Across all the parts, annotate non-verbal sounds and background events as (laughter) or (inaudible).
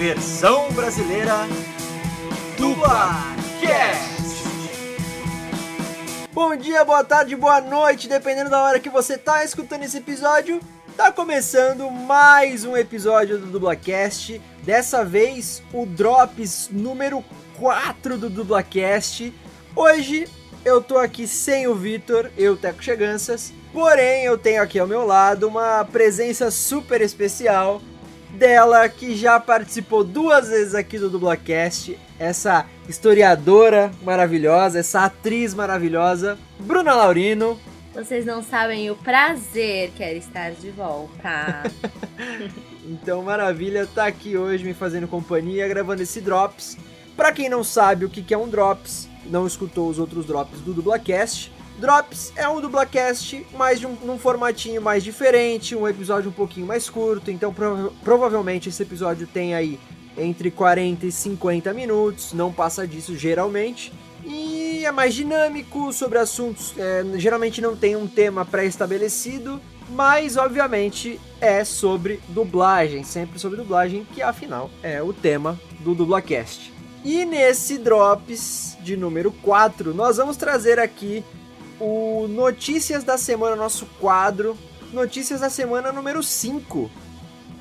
Versão brasileira Dublacast. Bom dia, boa tarde, boa noite, dependendo da hora que você tá escutando esse episódio. Tá começando mais um episódio do Dublacast. Dessa vez, o Drops número 4 do Dublacast. Hoje eu tô aqui sem o Vitor, eu, Teco Cheganças. Porém, eu tenho aqui ao meu lado uma presença super especial dela que já participou duas vezes aqui do Dublacast. Essa historiadora maravilhosa, essa atriz maravilhosa, Bruna Laurino. Vocês não sabem o prazer que é estar de volta. (laughs) então, maravilha, tá aqui hoje me fazendo companhia, gravando esse Drops. Pra quem não sabe o que é um Drops, não escutou os outros Drops do Dublacast, Drops é um dublacast, mas um, num formatinho mais diferente, um episódio um pouquinho mais curto, então prova provavelmente esse episódio tem aí entre 40 e 50 minutos, não passa disso geralmente. E é mais dinâmico sobre assuntos, é, geralmente não tem um tema pré-estabelecido, mas obviamente é sobre dublagem, sempre sobre dublagem, que afinal é o tema do Dublacast. E nesse Drops de número 4, nós vamos trazer aqui o Notícias da Semana, nosso quadro. Notícias da Semana número 5.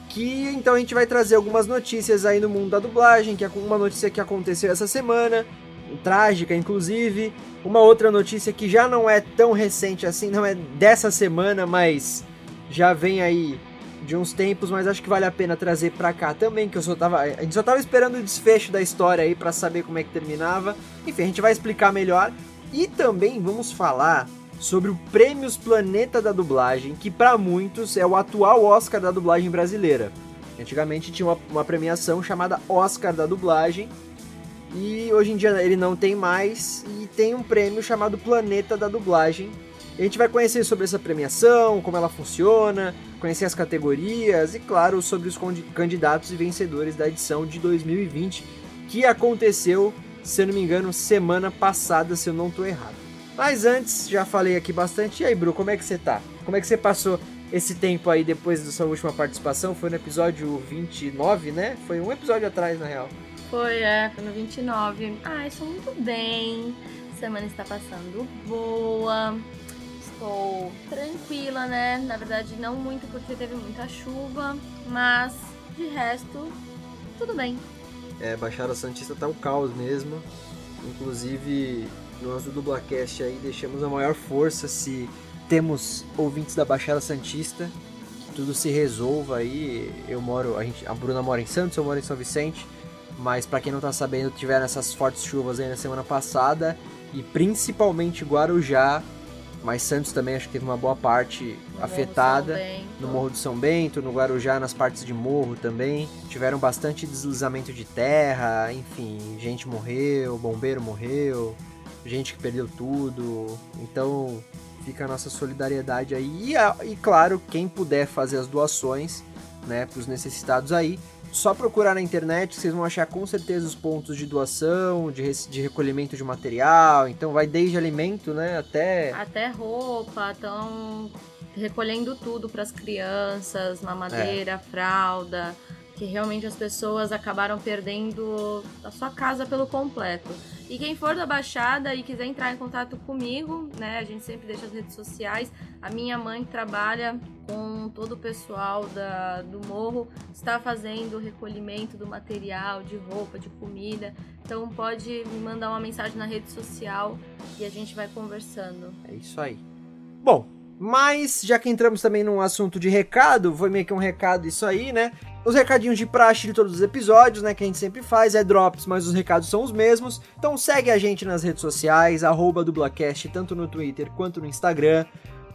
Que então a gente vai trazer algumas notícias aí no mundo da dublagem, que é uma notícia que aconteceu essa semana, trágica inclusive. Uma outra notícia que já não é tão recente assim, não é dessa semana, mas já vem aí de uns tempos, mas acho que vale a pena trazer pra cá também, que eu só tava, a gente só tava esperando o desfecho da história aí para saber como é que terminava. Enfim, a gente vai explicar melhor. E também vamos falar sobre o Prêmios Planeta da Dublagem, que para muitos é o atual Oscar da dublagem brasileira. Antigamente tinha uma, uma, premiação chamada Oscar da Dublagem, e hoje em dia ele não tem mais, e tem um prêmio chamado Planeta da Dublagem. a gente vai conhecer sobre essa premiação, como ela funciona, conhecer as categorias e, claro, sobre os candidatos e vencedores da edição de 2020, que aconteceu se eu não me engano, semana passada, se eu não tô errado. Mas antes, já falei aqui bastante. E aí, Bru, como é que você tá? Como é que você passou esse tempo aí depois da sua última participação? Foi no episódio 29, né? Foi um episódio atrás, na real. Foi, é, foi no 29. Ah, estou muito bem. Semana está passando boa. Estou tranquila, né? Na verdade, não muito porque teve muita chuva, mas de resto, tudo bem. É, Baixada Santista tá um caos mesmo. Inclusive, nós do Dublacast aí deixamos a maior força se temos ouvintes da Baixada Santista, que tudo se resolva aí. Eu moro, a, gente, a Bruna mora em Santos, eu moro em São Vicente, mas para quem não tá sabendo, tiveram essas fortes chuvas aí na semana passada e principalmente Guarujá mas Santos também acho que teve uma boa parte no afetada. Morro no Morro do São Bento, no Guarujá, nas partes de morro também. Tiveram bastante deslizamento de terra, enfim, gente morreu, bombeiro morreu, gente que perdeu tudo. Então fica a nossa solidariedade aí. E, e claro, quem puder fazer as doações né, para os necessitados aí, só procurar na internet, vocês vão achar com certeza os pontos de doação, de, de recolhimento de material. Então vai desde alimento, né, até até roupa, estão recolhendo tudo para as crianças, mamadeira, é. fralda, que realmente as pessoas acabaram perdendo a sua casa pelo completo. E quem for da Baixada e quiser entrar em contato comigo, né, a gente sempre deixa as redes sociais. A minha mãe trabalha com todo o pessoal da, do morro, está fazendo o recolhimento do material, de roupa, de comida. Então pode me mandar uma mensagem na rede social e a gente vai conversando. É isso aí. Bom, mas já que entramos também num assunto de recado, foi meio que um recado isso aí, né? Os recadinhos de praxe de todos os episódios, né, que a gente sempre faz, é drops, mas os recados são os mesmos. Então segue a gente nas redes sociais, arroba dublacast, tanto no Twitter quanto no Instagram,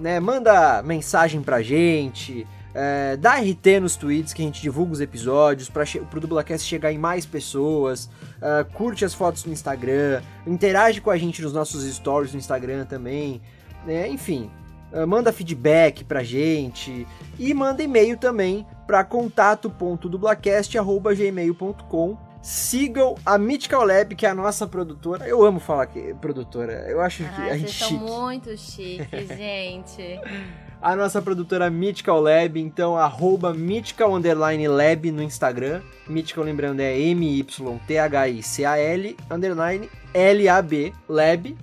né, manda mensagem pra gente, é, dá RT nos tweets que a gente divulga os episódios para o Dublacast chegar em mais pessoas, uh, curte as fotos no Instagram, interage com a gente nos nossos stories no Instagram também, né, enfim, manda feedback pra gente e manda e-mail também para contato.dublacast.gmail.com. Sigam a Mythical Lab, que é a nossa produtora. Eu amo falar que produtora. Eu acho que a gente chique. muito chique, (laughs) gente. a nossa produtora Mythical Lab, então arroba Mythical Underline Lab no Instagram. Mythical, lembrando, é M-Y-T-H-I-C-A-L Underline L-A-B Lab.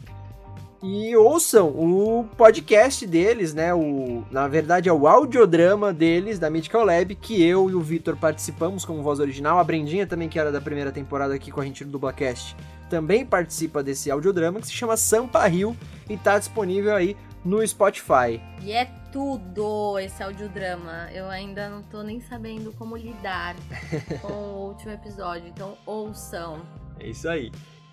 E ouçam o podcast deles, né? O, na verdade é o audiodrama deles, da Mythical Lab, que eu e o Vitor participamos como voz original. A Brendinha também, que era da primeira temporada aqui com a gente no Dublacast, também participa desse audiodrama, que se chama Sampa Rio e tá disponível aí no Spotify. E é tudo esse audiodrama. Eu ainda não tô nem sabendo como lidar (laughs) com o último episódio, então ouçam. É isso aí.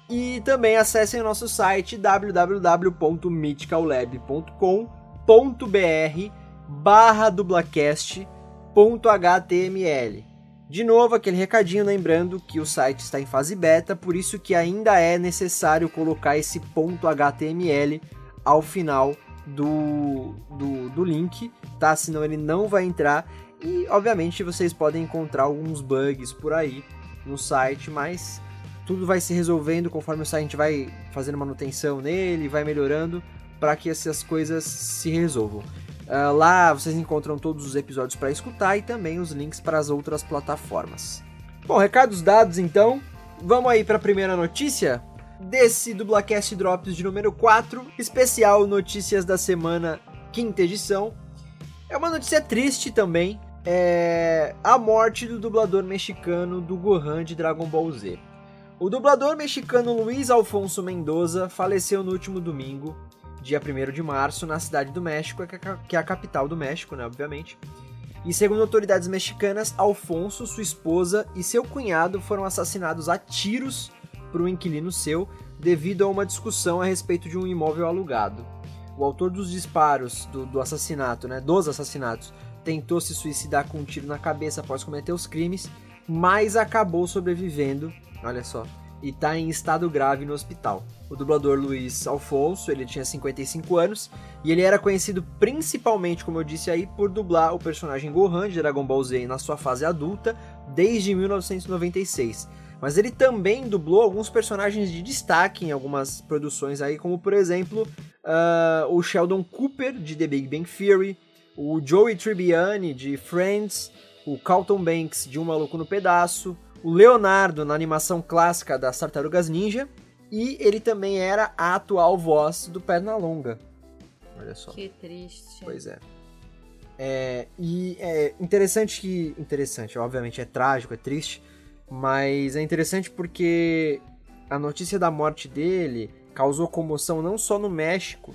E também acessem o nosso site www.mythicallab.com.br barra dublacast.html. De novo, aquele recadinho lembrando que o site está em fase beta, por isso que ainda é necessário colocar esse ponto .html ao final do, do, do link, tá? Senão ele não vai entrar. E, obviamente, vocês podem encontrar alguns bugs por aí no site, mas tudo vai se resolvendo conforme o site vai fazendo manutenção nele, vai melhorando para que essas coisas se resolvam. Uh, lá vocês encontram todos os episódios para escutar e também os links para as outras plataformas. Bom, recados dados então, vamos aí para a primeira notícia desse Dublacast Drops de número 4, especial Notícias da Semana, quinta edição. É uma notícia triste também, é a morte do dublador mexicano do Gohan de Dragon Ball Z. O dublador mexicano Luiz Alfonso Mendoza faleceu no último domingo, dia 1 de março, na cidade do México, que é a capital do México, né, obviamente. E segundo autoridades mexicanas, Alfonso, sua esposa e seu cunhado foram assassinados a tiros por um inquilino seu devido a uma discussão a respeito de um imóvel alugado. O autor dos disparos do, do assassinato, né, dos assassinatos, tentou se suicidar com um tiro na cabeça após cometer os crimes, mas acabou sobrevivendo olha só, e tá em estado grave no hospital. O dublador Luiz Alfonso, ele tinha 55 anos e ele era conhecido principalmente, como eu disse aí, por dublar o personagem Gohan de Dragon Ball Z na sua fase adulta desde 1996. Mas ele também dublou alguns personagens de destaque em algumas produções aí, como por exemplo uh, o Sheldon Cooper de The Big Bang Theory, o Joey Tribbiani de Friends, o Carlton Banks de Um Maluco no Pedaço, o Leonardo na animação clássica das Tartarugas Ninja e ele também era a atual voz do Pernalonga. Olha só. Que triste. Pois é. é. E é interessante que. Interessante, obviamente é trágico, é triste, mas é interessante porque a notícia da morte dele causou comoção não só no México,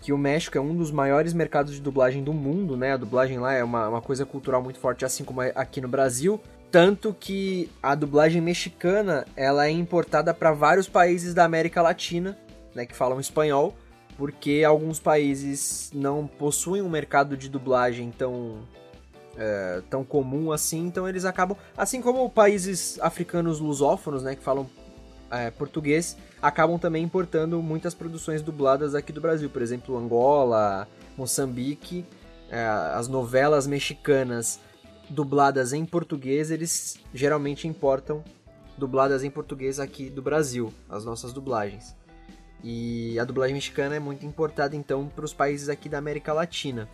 que o México é um dos maiores mercados de dublagem do mundo, né? A dublagem lá é uma, uma coisa cultural muito forte, assim como aqui no Brasil, tanto que a dublagem mexicana ela é importada para vários países da América Latina, né, que falam espanhol, porque alguns países não possuem um mercado de dublagem tão é, tão comum assim, então eles acabam, assim como países africanos lusófonos, né, que falam é, português, acabam também importando muitas produções dubladas aqui do Brasil, por exemplo, Angola, Moçambique, é, as novelas mexicanas dubladas em português, eles geralmente importam dubladas em português aqui do Brasil, as nossas dublagens. E a dublagem mexicana é muito importada então para os países aqui da América Latina.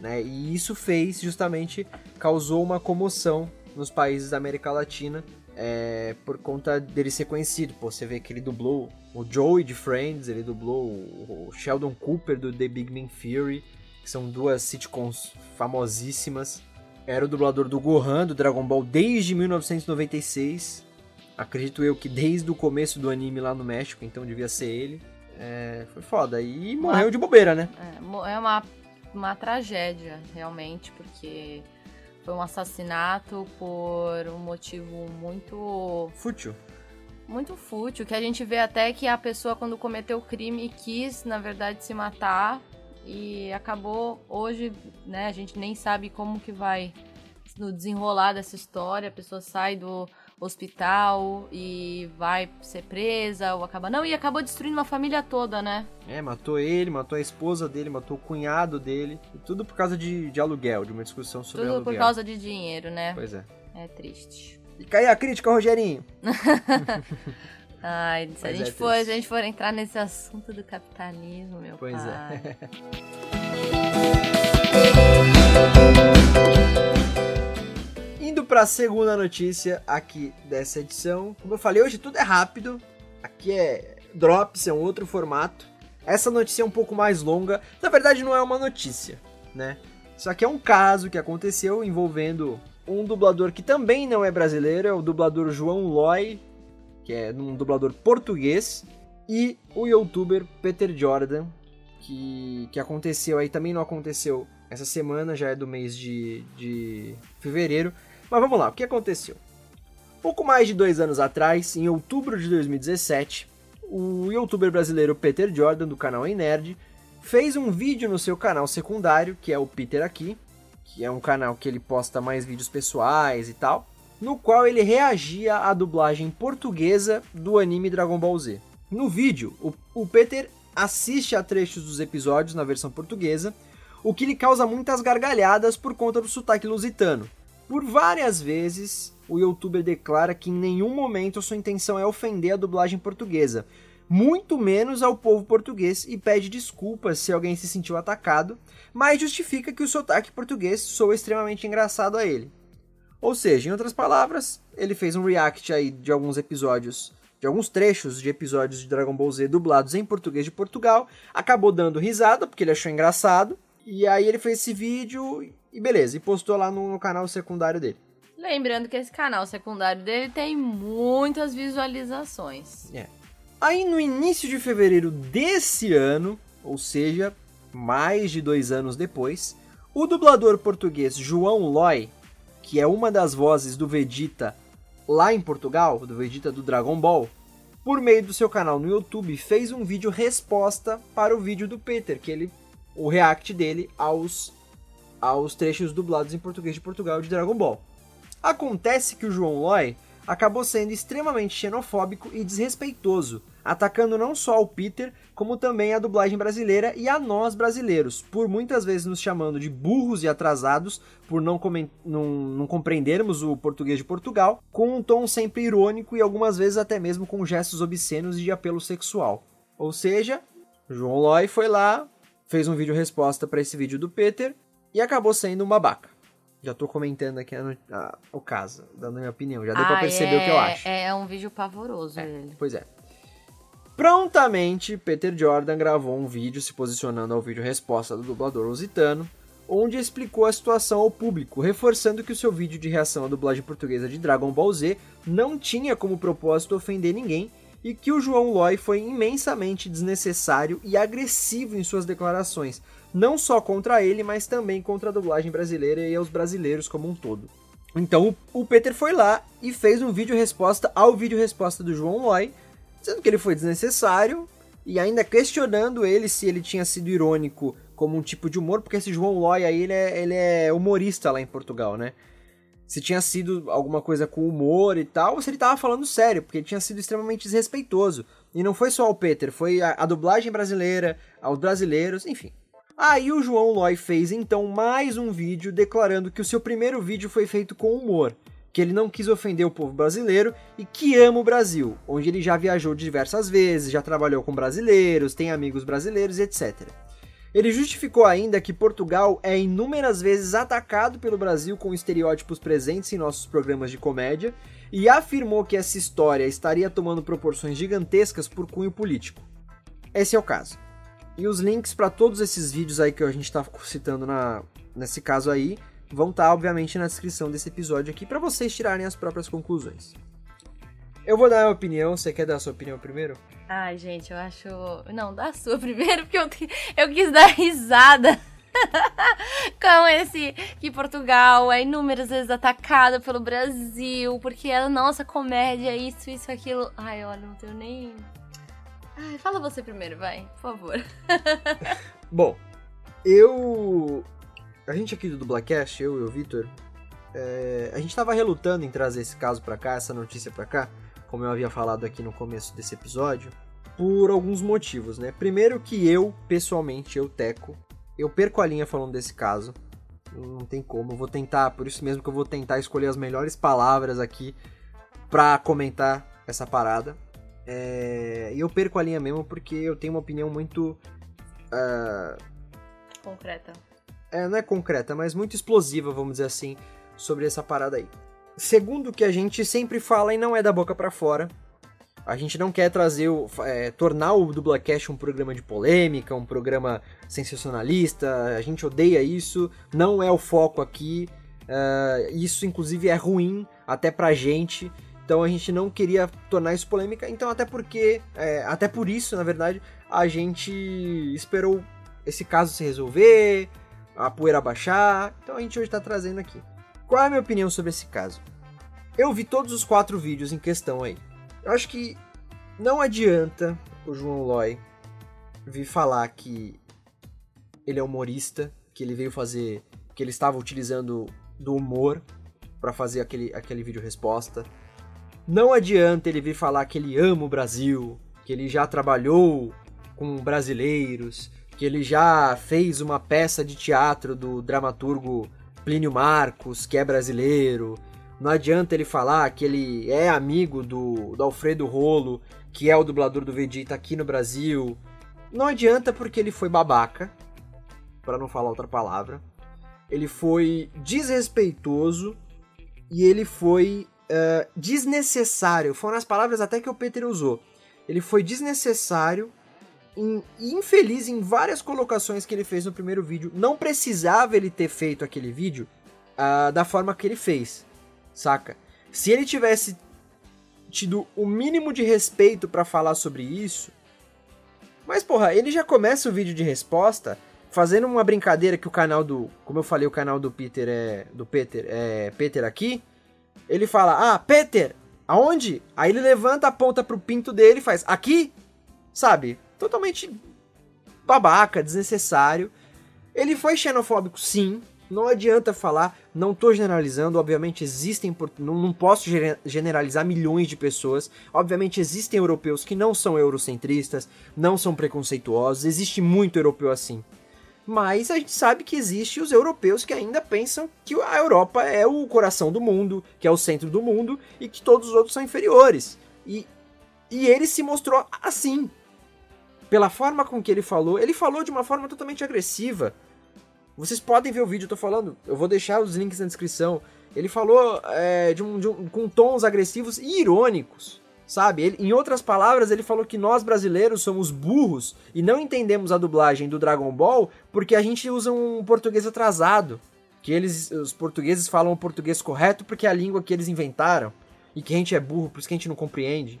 Né? E isso fez justamente causou uma comoção nos países da América Latina é, por conta dele ser conhecido. Pô, você vê que ele dublou o Joey de Friends, ele dublou o Sheldon Cooper do The Big Bang Theory, que são duas sitcoms famosíssimas. Era o dublador do Gohan, do Dragon Ball, desde 1996. Acredito eu que desde o começo do anime lá no México, então devia ser ele. É, foi foda. E morreu uma, de bobeira, né? É, é uma, uma tragédia, realmente, porque foi um assassinato por um motivo muito. Fútil. Muito fútil, que a gente vê até que a pessoa, quando cometeu o crime, quis, na verdade, se matar e acabou hoje, né? A gente nem sabe como que vai no desenrolar dessa história. A pessoa sai do hospital e vai ser presa ou acaba não e acabou destruindo uma família toda, né? É, matou ele, matou a esposa dele, matou o cunhado dele, e tudo por causa de, de aluguel, de uma discussão sobre tudo aluguel. Tudo por causa de dinheiro, né? Pois é. É triste. E aí a crítica, Rogerinho. (laughs) Ai, se a, gente é for, se a gente for entrar nesse assunto do capitalismo, meu pois pai. Pois (laughs) é. Indo para a segunda notícia aqui dessa edição. Como eu falei, hoje tudo é rápido. Aqui é Drops, é um outro formato. Essa notícia é um pouco mais longa. Na verdade, não é uma notícia, né? Isso aqui é um caso que aconteceu envolvendo um dublador que também não é brasileiro, é o dublador João Loy, que é um dublador português, e o youtuber Peter Jordan, que, que aconteceu aí, também não aconteceu essa semana, já é do mês de, de fevereiro. Mas vamos lá, o que aconteceu? Pouco mais de dois anos atrás, em outubro de 2017, o youtuber brasileiro Peter Jordan, do canal Ei Nerd, fez um vídeo no seu canal secundário, que é o Peter Aqui, que é um canal que ele posta mais vídeos pessoais e tal, no qual ele reagia à dublagem portuguesa do anime Dragon Ball Z. No vídeo, o, o Peter assiste a trechos dos episódios na versão portuguesa, o que lhe causa muitas gargalhadas por conta do sotaque lusitano. Por várias vezes, o youtuber declara que em nenhum momento sua intenção é ofender a dublagem portuguesa, muito menos ao povo português e pede desculpas se alguém se sentiu atacado, mas justifica que o sotaque português soa extremamente engraçado a ele. Ou seja, em outras palavras, ele fez um react aí de alguns episódios, de alguns trechos de episódios de Dragon Ball Z dublados em português de Portugal, acabou dando risada porque ele achou engraçado, e aí ele fez esse vídeo e beleza, e postou lá no, no canal secundário dele. Lembrando que esse canal secundário dele tem muitas visualizações. É. Aí no início de fevereiro desse ano, ou seja, mais de dois anos depois, o dublador português João Loy, que é uma das vozes do Vegeta lá em Portugal, do Vegeta do Dragon Ball, por meio do seu canal no YouTube, fez um vídeo resposta para o vídeo do Peter, que ele o react dele aos aos trechos dublados em português de Portugal de Dragon Ball. Acontece que o João Loy acabou sendo extremamente xenofóbico e desrespeitoso, atacando não só o Peter, como também a dublagem brasileira e a nós brasileiros, por muitas vezes nos chamando de burros e atrasados por não, não, não compreendermos o português de Portugal, com um tom sempre irônico e algumas vezes até mesmo com gestos obscenos e de apelo sexual. Ou seja, João Loy foi lá, fez um vídeo resposta para esse vídeo do Peter e acabou sendo um babaca. Já tô comentando aqui a, a, o caso, dando minha opinião. Já deu ah, pra perceber é, o que eu acho. É um vídeo pavoroso é, ele. Pois é. Prontamente, Peter Jordan gravou um vídeo se posicionando ao vídeo resposta do dublador lusitano, onde explicou a situação ao público, reforçando que o seu vídeo de reação à dublagem portuguesa de Dragon Ball Z não tinha como propósito ofender ninguém e que o João Loy foi imensamente desnecessário e agressivo em suas declarações, não só contra ele, mas também contra a dublagem brasileira e aos brasileiros como um todo. Então o Peter foi lá e fez um vídeo resposta ao vídeo resposta do João Loy, dizendo que ele foi desnecessário e ainda questionando ele se ele tinha sido irônico como um tipo de humor, porque esse João Loy aí, ele é, ele é humorista lá em Portugal, né? Se tinha sido alguma coisa com humor e tal, ou se ele tava falando sério, porque ele tinha sido extremamente desrespeitoso. E não foi só o Peter, foi a, a dublagem brasileira, aos brasileiros, enfim. Aí o João Loy fez então mais um vídeo declarando que o seu primeiro vídeo foi feito com humor que ele não quis ofender o povo brasileiro e que ama o Brasil, onde ele já viajou diversas vezes, já trabalhou com brasileiros, tem amigos brasileiros, etc. Ele justificou ainda que Portugal é inúmeras vezes atacado pelo Brasil com estereótipos presentes em nossos programas de comédia e afirmou que essa história estaria tomando proporções gigantescas por cunho político. Esse é o caso. E os links para todos esses vídeos aí que a gente está citando na, nesse caso aí vão estar, tá, obviamente, na descrição desse episódio aqui para vocês tirarem as próprias conclusões. Eu vou dar a minha opinião, você quer dar a sua opinião primeiro? Ai, gente, eu acho. Não, dá a sua (laughs) primeiro, porque eu, eu quis dar risada. (laughs) com esse que Portugal é inúmeras vezes atacada pelo Brasil, porque a nossa comédia, isso, isso, aquilo. Ai, olha, não tenho nem. Ai, fala você primeiro, vai, por favor. (laughs) Bom, eu a gente aqui do Dublacast, eu e o Vitor, é, a gente tava relutando em trazer esse caso para cá, essa notícia para cá, como eu havia falado aqui no começo desse episódio, por alguns motivos, né? Primeiro que eu, pessoalmente, eu teco, eu perco a linha falando desse caso. Não tem como, eu vou tentar, por isso mesmo que eu vou tentar escolher as melhores palavras aqui pra comentar essa parada. É, e eu perco a linha mesmo porque eu tenho uma opinião muito. Uh, concreta é, não é concreta, mas muito explosiva, vamos dizer assim, sobre essa parada aí. Segundo o que a gente sempre fala e não é da boca para fora, a gente não quer trazer, o, é, tornar o Dublacast um programa de polêmica, um programa sensacionalista, a gente odeia isso, não é o foco aqui, uh, isso inclusive é ruim até pra gente, então a gente não queria tornar isso polêmica, então até porque, é, até por isso, na verdade, a gente esperou esse caso se resolver, a poeira baixar, então a gente hoje está trazendo aqui. Qual é a minha opinião sobre esse caso? Eu vi todos os quatro vídeos em questão aí. Eu acho que não adianta o João Loy vir falar que ele é humorista, que ele veio fazer, que ele estava utilizando do humor para fazer aquele, aquele vídeo resposta. Não adianta ele vir falar que ele ama o Brasil, que ele já trabalhou com brasileiros, que ele já fez uma peça de teatro do dramaturgo Plínio Marcos, que é brasileiro. Não adianta ele falar que ele é amigo do, do Alfredo Rolo, que é o dublador do Vegeta aqui no Brasil. Não adianta porque ele foi babaca, para não falar outra palavra. Ele foi desrespeitoso e ele foi uh, desnecessário. Foram as palavras até que o Peter usou. Ele foi desnecessário infeliz em várias colocações que ele fez no primeiro vídeo. Não precisava ele ter feito aquele vídeo uh, da forma que ele fez, saca? Se ele tivesse tido o mínimo de respeito para falar sobre isso. Mas, porra, ele já começa o vídeo de resposta fazendo uma brincadeira que o canal do. Como eu falei, o canal do Peter é. Do Peter é. Peter aqui. Ele fala, ah, Peter, aonde? Aí ele levanta, aponta pro pinto dele e faz, aqui? Sabe? Totalmente babaca, desnecessário. Ele foi xenofóbico, sim. Não adianta falar, não tô generalizando, obviamente existem, não, não posso generalizar milhões de pessoas. Obviamente existem europeus que não são eurocentristas, não são preconceituosos, existe muito europeu assim. Mas a gente sabe que existe os europeus que ainda pensam que a Europa é o coração do mundo, que é o centro do mundo e que todos os outros são inferiores. E, e ele se mostrou assim, pela forma com que ele falou, ele falou de uma forma totalmente agressiva. Vocês podem ver o vídeo, eu tô falando, eu vou deixar os links na descrição. Ele falou é, de um, de um, com tons agressivos e irônicos, sabe? Ele, em outras palavras, ele falou que nós brasileiros somos burros e não entendemos a dublagem do Dragon Ball porque a gente usa um português atrasado. Que eles, os portugueses falam o português correto porque é a língua que eles inventaram. E que a gente é burro, por isso que a gente não compreende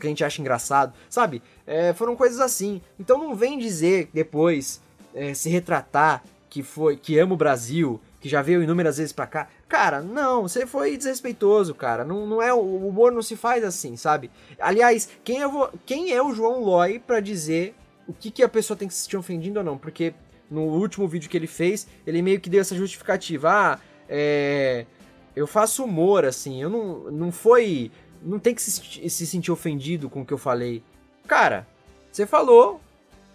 que a gente acha engraçado, sabe? É, foram coisas assim. Então não vem dizer depois, é, se retratar que foi que ama o Brasil, que já veio inúmeras vezes pra cá. Cara, não, você foi desrespeitoso, cara. Não, não é o humor não se faz assim, sabe? Aliás, quem, eu vou, quem é o João Loy para dizer o que, que a pessoa tem que se sentir ofendido ou não? Porque no último vídeo que ele fez, ele meio que deu essa justificativa. Ah, é, eu faço humor, assim. Eu não, não foi não tem que se, se sentir ofendido com o que eu falei. Cara, você falou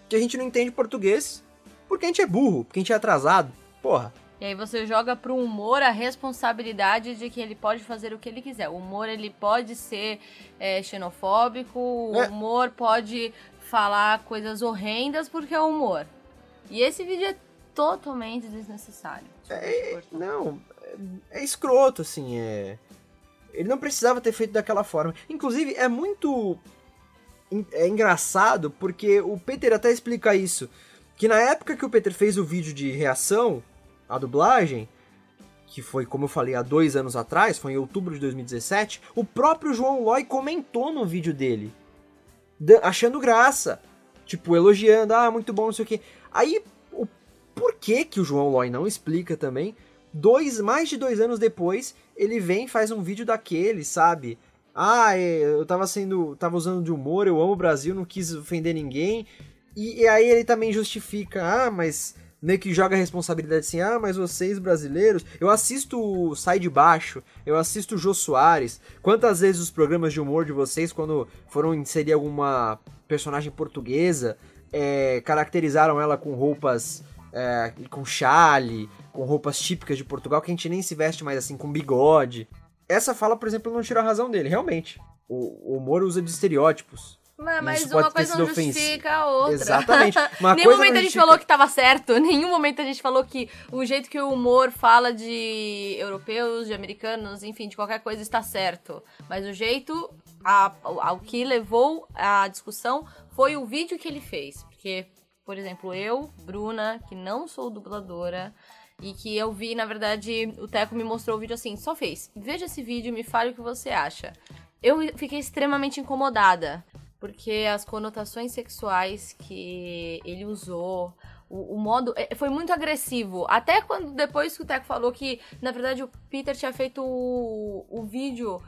que a gente não entende português porque a gente é burro, porque a gente é atrasado. Porra. E aí você joga pro humor a responsabilidade de que ele pode fazer o que ele quiser. O humor ele pode ser é, xenofóbico, o é. humor pode falar coisas horrendas porque é humor. E esse vídeo é totalmente desnecessário. É, não, é, é escroto, assim, é... Ele não precisava ter feito daquela forma. Inclusive, é muito é engraçado porque o Peter até explica isso. Que na época que o Peter fez o vídeo de reação à dublagem, que foi, como eu falei, há dois anos atrás, foi em outubro de 2017, o próprio João Loy comentou no vídeo dele, achando graça. Tipo, elogiando, ah, muito bom, não sei o que. Aí, o porquê que o João Loy não explica também, dois, mais de dois anos depois, ele vem e faz um vídeo daquele, sabe? Ah, é, eu tava sendo. tava usando de humor, eu amo o Brasil, não quis ofender ninguém. E, e aí ele também justifica, ah, mas meio que joga a responsabilidade assim, ah, mas vocês brasileiros, eu assisto Sai de Baixo, eu assisto Jô Soares, quantas vezes os programas de humor de vocês, quando foram inserir alguma personagem portuguesa, é, caracterizaram ela com roupas, é, com chale, com roupas típicas de Portugal que a gente nem se veste mais assim, com bigode. Essa fala, por exemplo, não tira a razão dele, realmente. O, o humor usa de estereótipos. Mas, mas uma coisa não justifica a outra. Exatamente. (laughs) Uma nenhum momento a gente falou que tava certo, (laughs) nenhum momento a gente falou que o jeito que o humor fala de europeus, de americanos, enfim, de qualquer coisa está certo. Mas o jeito a, ao que levou a discussão foi o vídeo que ele fez. Porque, por exemplo, eu, Bruna, que não sou dubladora, e que eu vi, na verdade, o Teco me mostrou o vídeo assim, só fez. Veja esse vídeo e me fale o que você acha. Eu fiquei extremamente incomodada porque as conotações sexuais que ele usou, o, o, modo. É, foi muito agressivo. Até quando depois que o Teco falou que, na verdade, o Peter tinha feito o, o vídeo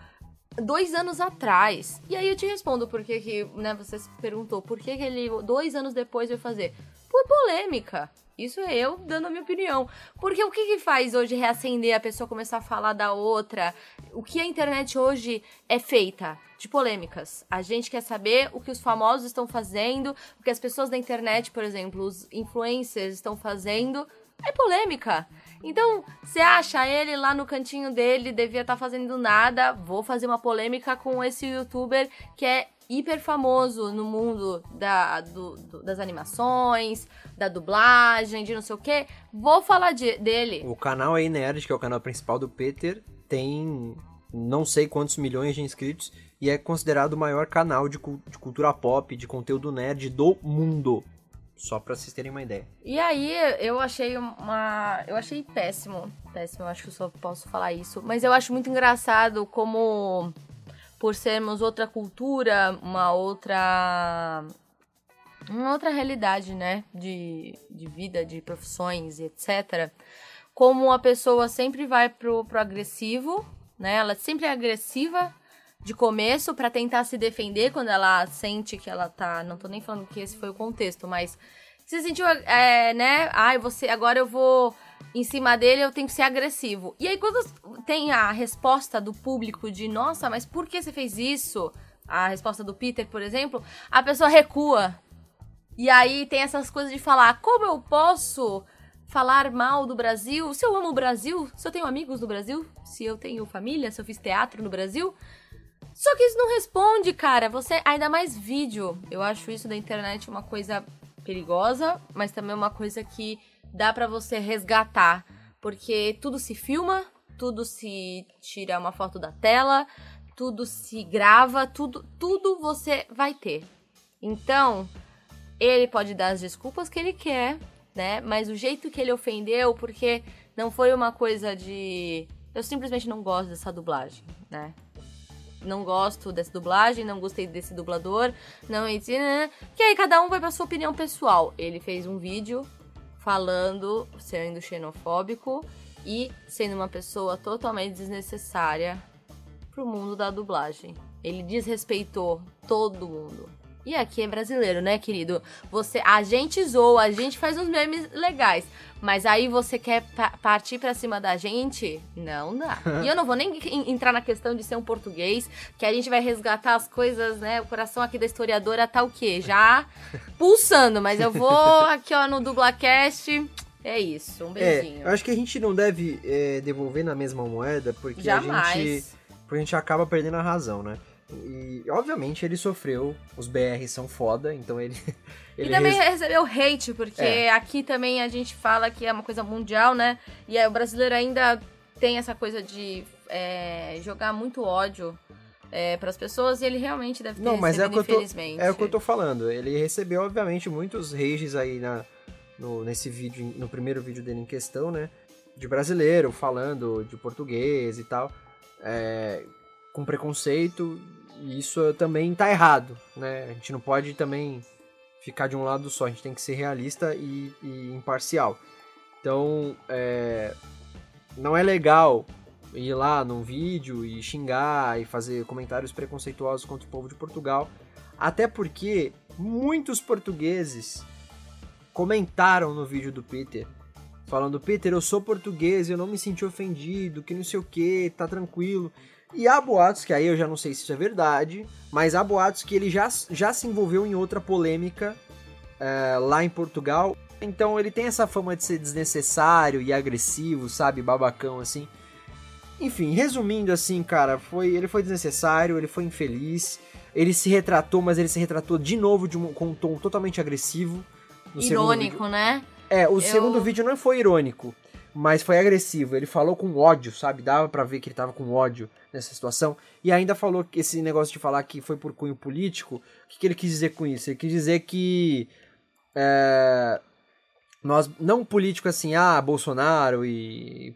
dois anos atrás. E aí eu te respondo porque que, né, você perguntou por que, que ele dois anos depois veio fazer. Por polêmica. Isso é eu dando a minha opinião. Porque o que, que faz hoje reacender a pessoa começar a falar da outra? O que a internet hoje é feita? De polêmicas. A gente quer saber o que os famosos estão fazendo, o que as pessoas da internet, por exemplo, os influencers estão fazendo. É polêmica. Então, você acha ele lá no cantinho dele, devia estar tá fazendo nada, vou fazer uma polêmica com esse youtuber que é hiper famoso no mundo da, do, do, das animações, da dublagem, de não sei o que. Vou falar de, dele. O canal aí Nerd, que é o canal principal do Peter, tem não sei quantos milhões de inscritos e é considerado o maior canal de, de cultura pop, de conteúdo nerd do mundo. Só pra vocês terem uma ideia. E aí, eu achei uma. Eu achei péssimo. Péssimo, eu acho que eu só posso falar isso. Mas eu acho muito engraçado como por sermos outra cultura, uma outra uma outra realidade, né, de, de vida, de profissões etc. Como a pessoa sempre vai pro, pro agressivo, né? Ela sempre é agressiva de começo para tentar se defender quando ela sente que ela tá, não tô nem falando que esse foi o contexto, mas se sentiu, é, né? Ai, você agora eu vou em cima dele, eu tenho que ser agressivo. E aí, quando tem a resposta do público de nossa, mas por que você fez isso? A resposta do Peter, por exemplo, a pessoa recua. E aí tem essas coisas de falar, como eu posso falar mal do Brasil? Se eu amo o Brasil, se eu tenho amigos no Brasil, se eu tenho família, se eu fiz teatro no Brasil. Só que isso não responde, cara. Você ainda mais vídeo. Eu acho isso da internet uma coisa perigosa, mas também uma coisa que dá para você resgatar, porque tudo se filma, tudo se tira uma foto da tela, tudo se grava, tudo, tudo você vai ter. Então, ele pode dar as desculpas que ele quer, né? Mas o jeito que ele ofendeu, porque não foi uma coisa de eu simplesmente não gosto dessa dublagem, né? Não gosto dessa dublagem, não gostei desse dublador, não que aí cada um vai para sua opinião pessoal. Ele fez um vídeo falando, sendo xenofóbico e sendo uma pessoa totalmente desnecessária pro mundo da dublagem. Ele desrespeitou todo mundo. E aqui é brasileiro, né, querido? Você, a gente zoa, a gente faz uns memes legais, mas aí você quer partir para cima da gente? Não dá. (laughs) e eu não vou nem entrar na questão de ser um português, que a gente vai resgatar as coisas, né? O coração aqui da historiadora tá o quê? Já (laughs) pulsando, mas eu vou aqui, ó, no Dublacast. É isso, um é, beijinho. É, eu acho que a gente não deve é, devolver na mesma moeda, porque Jamais. a gente. Porque a gente acaba perdendo a razão, né? E, obviamente, ele sofreu. Os BR são foda, então ele. (laughs) ele e também res... recebeu hate, porque é. aqui também a gente fala que é uma coisa mundial, né? E o brasileiro ainda tem essa coisa de é, jogar muito ódio é, para as pessoas e ele realmente deve ter Não, mas é o que eu tô, É o que eu tô falando. Ele recebeu, obviamente, muitos rages aí na, no, nesse vídeo, no primeiro vídeo dele em questão, né? De brasileiro falando de português e tal. É, com preconceito, e isso também tá errado, né? A gente não pode também ficar de um lado só, a gente tem que ser realista e, e imparcial. Então, é, não é legal ir lá num vídeo e xingar e fazer comentários preconceituosos contra o povo de Portugal, até porque muitos portugueses comentaram no vídeo do Peter falando Peter, eu sou português, eu não me senti ofendido, que não sei o que, tá tranquilo. E há boatos, que aí eu já não sei se isso é verdade, mas há boatos que ele já, já se envolveu em outra polêmica é, lá em Portugal. Então ele tem essa fama de ser desnecessário e agressivo, sabe? Babacão assim. Enfim, resumindo assim, cara, foi ele foi desnecessário, ele foi infeliz. Ele se retratou, mas ele se retratou de novo de um, com um tom totalmente agressivo. Irônico, né? É, o Eu... segundo vídeo não foi irônico, mas foi agressivo. Ele falou com ódio, sabe? Dava para ver que ele tava com ódio nessa situação. E ainda falou que esse negócio de falar que foi por cunho político. O que, que ele quis dizer com isso? Ele quis dizer que. É, nós não político assim, ah, Bolsonaro e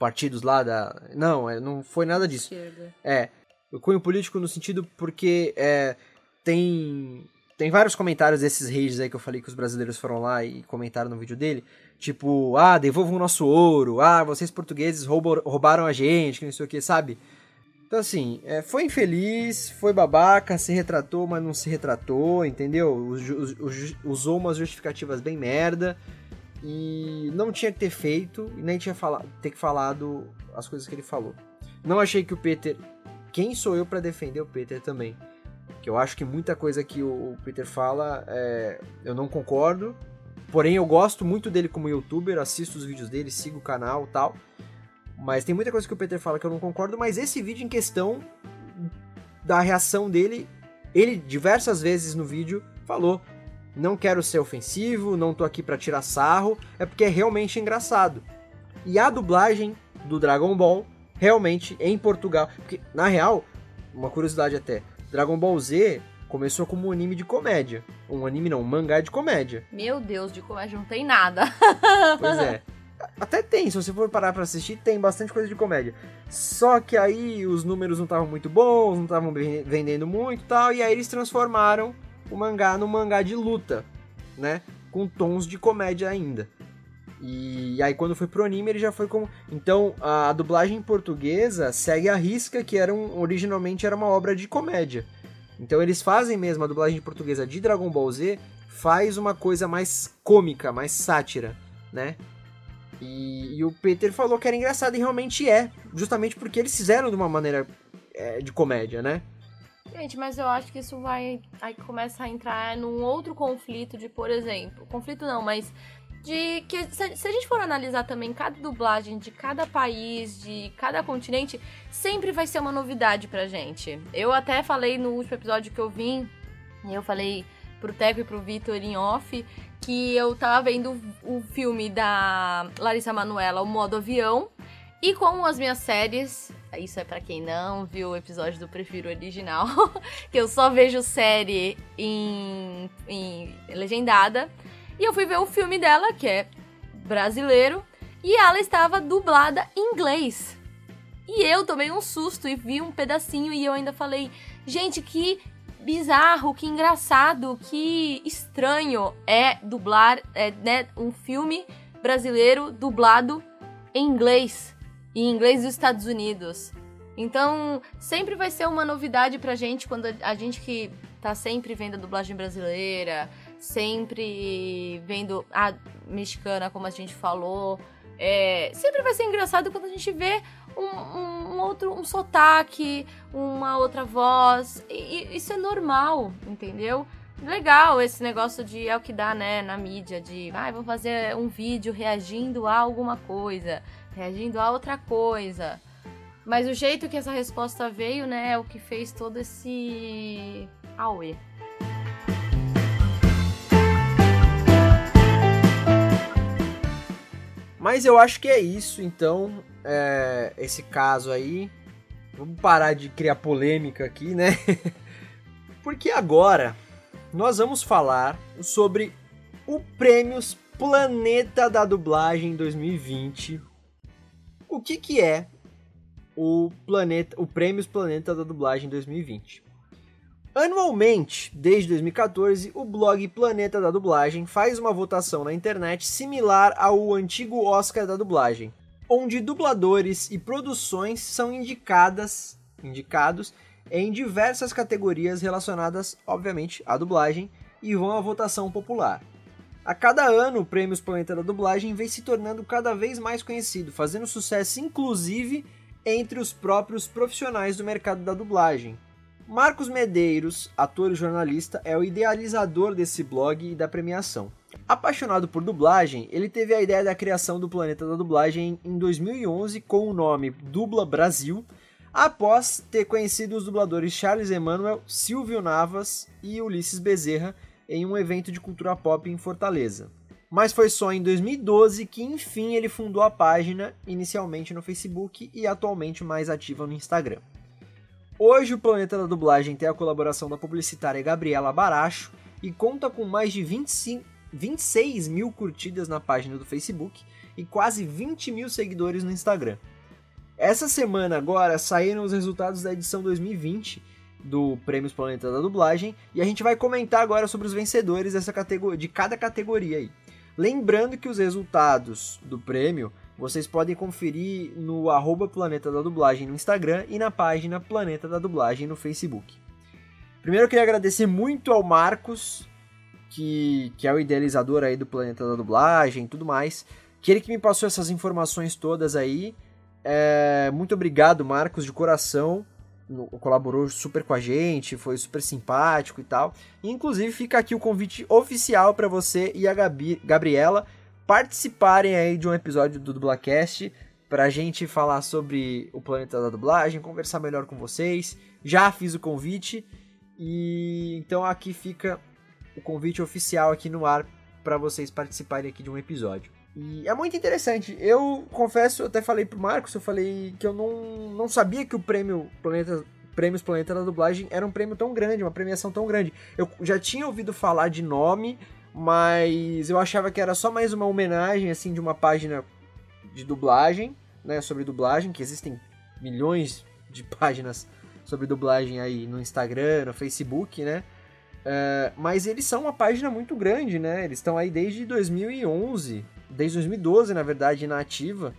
partidos lá da. Não, é, não foi nada disso. É. O cunho político no sentido porque é, tem. Tem vários comentários desses reis aí que eu falei que os brasileiros foram lá e comentaram no vídeo dele. Tipo, ah, devolvam o nosso ouro. Ah, vocês portugueses roubaram a gente, que não sei o que, sabe? Então, assim, é, foi infeliz, foi babaca, se retratou, mas não se retratou, entendeu? Usou umas justificativas bem merda. E não tinha que ter feito, e nem tinha fala, ter que falado as coisas que ele falou. Não achei que o Peter. Quem sou eu para defender o Peter também? Que eu acho que muita coisa que o Peter fala é, eu não concordo. Porém, eu gosto muito dele como youtuber, assisto os vídeos dele, sigo o canal tal. Mas tem muita coisa que o Peter fala que eu não concordo. Mas esse vídeo em questão da reação dele, ele diversas vezes no vídeo falou não quero ser ofensivo, não tô aqui para tirar sarro, é porque é realmente engraçado. E a dublagem do Dragon Ball, realmente em Portugal, porque na real, uma curiosidade até, Dragon Ball Z começou como um anime de comédia. Um anime não, um mangá de comédia. Meu Deus, de comédia não tem nada. (laughs) Pois é. Até tem, se você for parar pra assistir, tem bastante coisa de comédia. Só que aí os números não estavam muito bons, não estavam vendendo muito e tal, e aí eles transformaram o mangá no mangá de luta, né? Com tons de comédia ainda. E aí quando foi pro anime ele já foi como... Então a dublagem portuguesa segue a risca que era um... originalmente era uma obra de comédia. Então eles fazem mesmo a dublagem portuguesa de Dragon Ball Z faz uma coisa mais cômica, mais sátira, né? E, e, o Peter falou que era engraçado e realmente é, justamente porque eles fizeram de uma maneira é, de comédia, né? Gente, mas eu acho que isso vai. Aí começa a entrar num outro conflito de, por exemplo. Conflito não, mas. De que se, a gente for analisar também cada dublagem de cada país, de cada continente, sempre vai ser uma novidade pra gente. Eu até falei no último episódio que eu vim, eu falei pro Teco e pro Vitor em off, que eu tava vendo o filme da Larissa Manuela, O Modo Avião, e como as minhas séries, isso é para quem não viu o episódio do Prefiro Original, (laughs) que eu só vejo série em, em legendada. E eu fui ver o filme dela, que é brasileiro, e ela estava dublada em inglês. E eu tomei um susto e vi um pedacinho e eu ainda falei, gente, que bizarro, que engraçado, que estranho é dublar é, né, um filme brasileiro dublado em inglês e inglês dos Estados Unidos. Então, sempre vai ser uma novidade pra gente quando a gente que tá sempre vendo a dublagem brasileira, sempre vendo a mexicana, como a gente falou. É, sempre vai ser engraçado quando a gente vê um, um, um outro um sotaque, uma outra voz. E, isso é normal, entendeu? Legal esse negócio de é o que dá, né, na mídia, de ah, vamos fazer um vídeo reagindo a alguma coisa reagindo a outra coisa. Mas o jeito que essa resposta veio, né, é o que fez todo esse auê. Mas eu acho que é isso, então, é, esse caso aí. Vamos parar de criar polêmica aqui, né? (laughs) Porque agora nós vamos falar sobre o Prêmios Planeta da Dublagem 2020 o que, que é o planeta, o Prêmios Planeta da Dublagem 2020? Anualmente, desde 2014, o blog Planeta da Dublagem faz uma votação na internet similar ao antigo Oscar da dublagem, onde dubladores e produções são indicadas, indicados em diversas categorias relacionadas, obviamente, à dublagem e vão à votação popular. A cada ano, o Prêmios Planeta da Dublagem vem se tornando cada vez mais conhecido, fazendo sucesso inclusive entre os próprios profissionais do mercado da dublagem. Marcos Medeiros, ator e jornalista, é o idealizador desse blog e da premiação. Apaixonado por dublagem, ele teve a ideia da criação do Planeta da Dublagem em 2011 com o nome Dubla Brasil, após ter conhecido os dubladores Charles Emanuel, Silvio Navas e Ulisses Bezerra em um evento de cultura pop em Fortaleza. Mas foi só em 2012 que enfim ele fundou a página, inicialmente no Facebook e atualmente mais ativa no Instagram. Hoje o Planeta da Dublagem tem a colaboração da publicitária Gabriela Baracho e conta com mais de 25, 26 mil curtidas na página do Facebook e quase 20 mil seguidores no Instagram. Essa semana agora saíram os resultados da edição 2020 do Prêmios Planeta da Dublagem e a gente vai comentar agora sobre os vencedores dessa categoria, de cada categoria aí. Lembrando que os resultados do prêmio vocês podem conferir no arroba Planeta da Dublagem no Instagram e na página Planeta da Dublagem no Facebook. Primeiro eu queria agradecer muito ao Marcos, que, que é o idealizador aí do Planeta da Dublagem e tudo mais, que ele que me passou essas informações todas aí. É, muito obrigado, Marcos, de coração. Colaborou super com a gente, foi super simpático e tal. E, inclusive, fica aqui o convite oficial para você e a Gabi, Gabriela participarem aí de um episódio do Dublacast pra gente falar sobre o planeta da dublagem, conversar melhor com vocês. Já fiz o convite e então aqui fica o convite oficial aqui no ar para vocês participarem aqui de um episódio. E é muito interessante. Eu confesso, eu até falei pro Marcos, eu falei que eu não, não sabia que o prêmio Planeta Prêmios Planeta da Dublagem era um prêmio tão grande, uma premiação tão grande. Eu já tinha ouvido falar de nome, mas eu achava que era só mais uma homenagem assim de uma página de dublagem, né, sobre dublagem, que existem milhões de (laughs) páginas sobre dublagem aí no Instagram, no Facebook, né? Uh, mas eles são uma página muito grande, né? Eles estão aí desde 2011, desde 2012, na verdade, na ativa.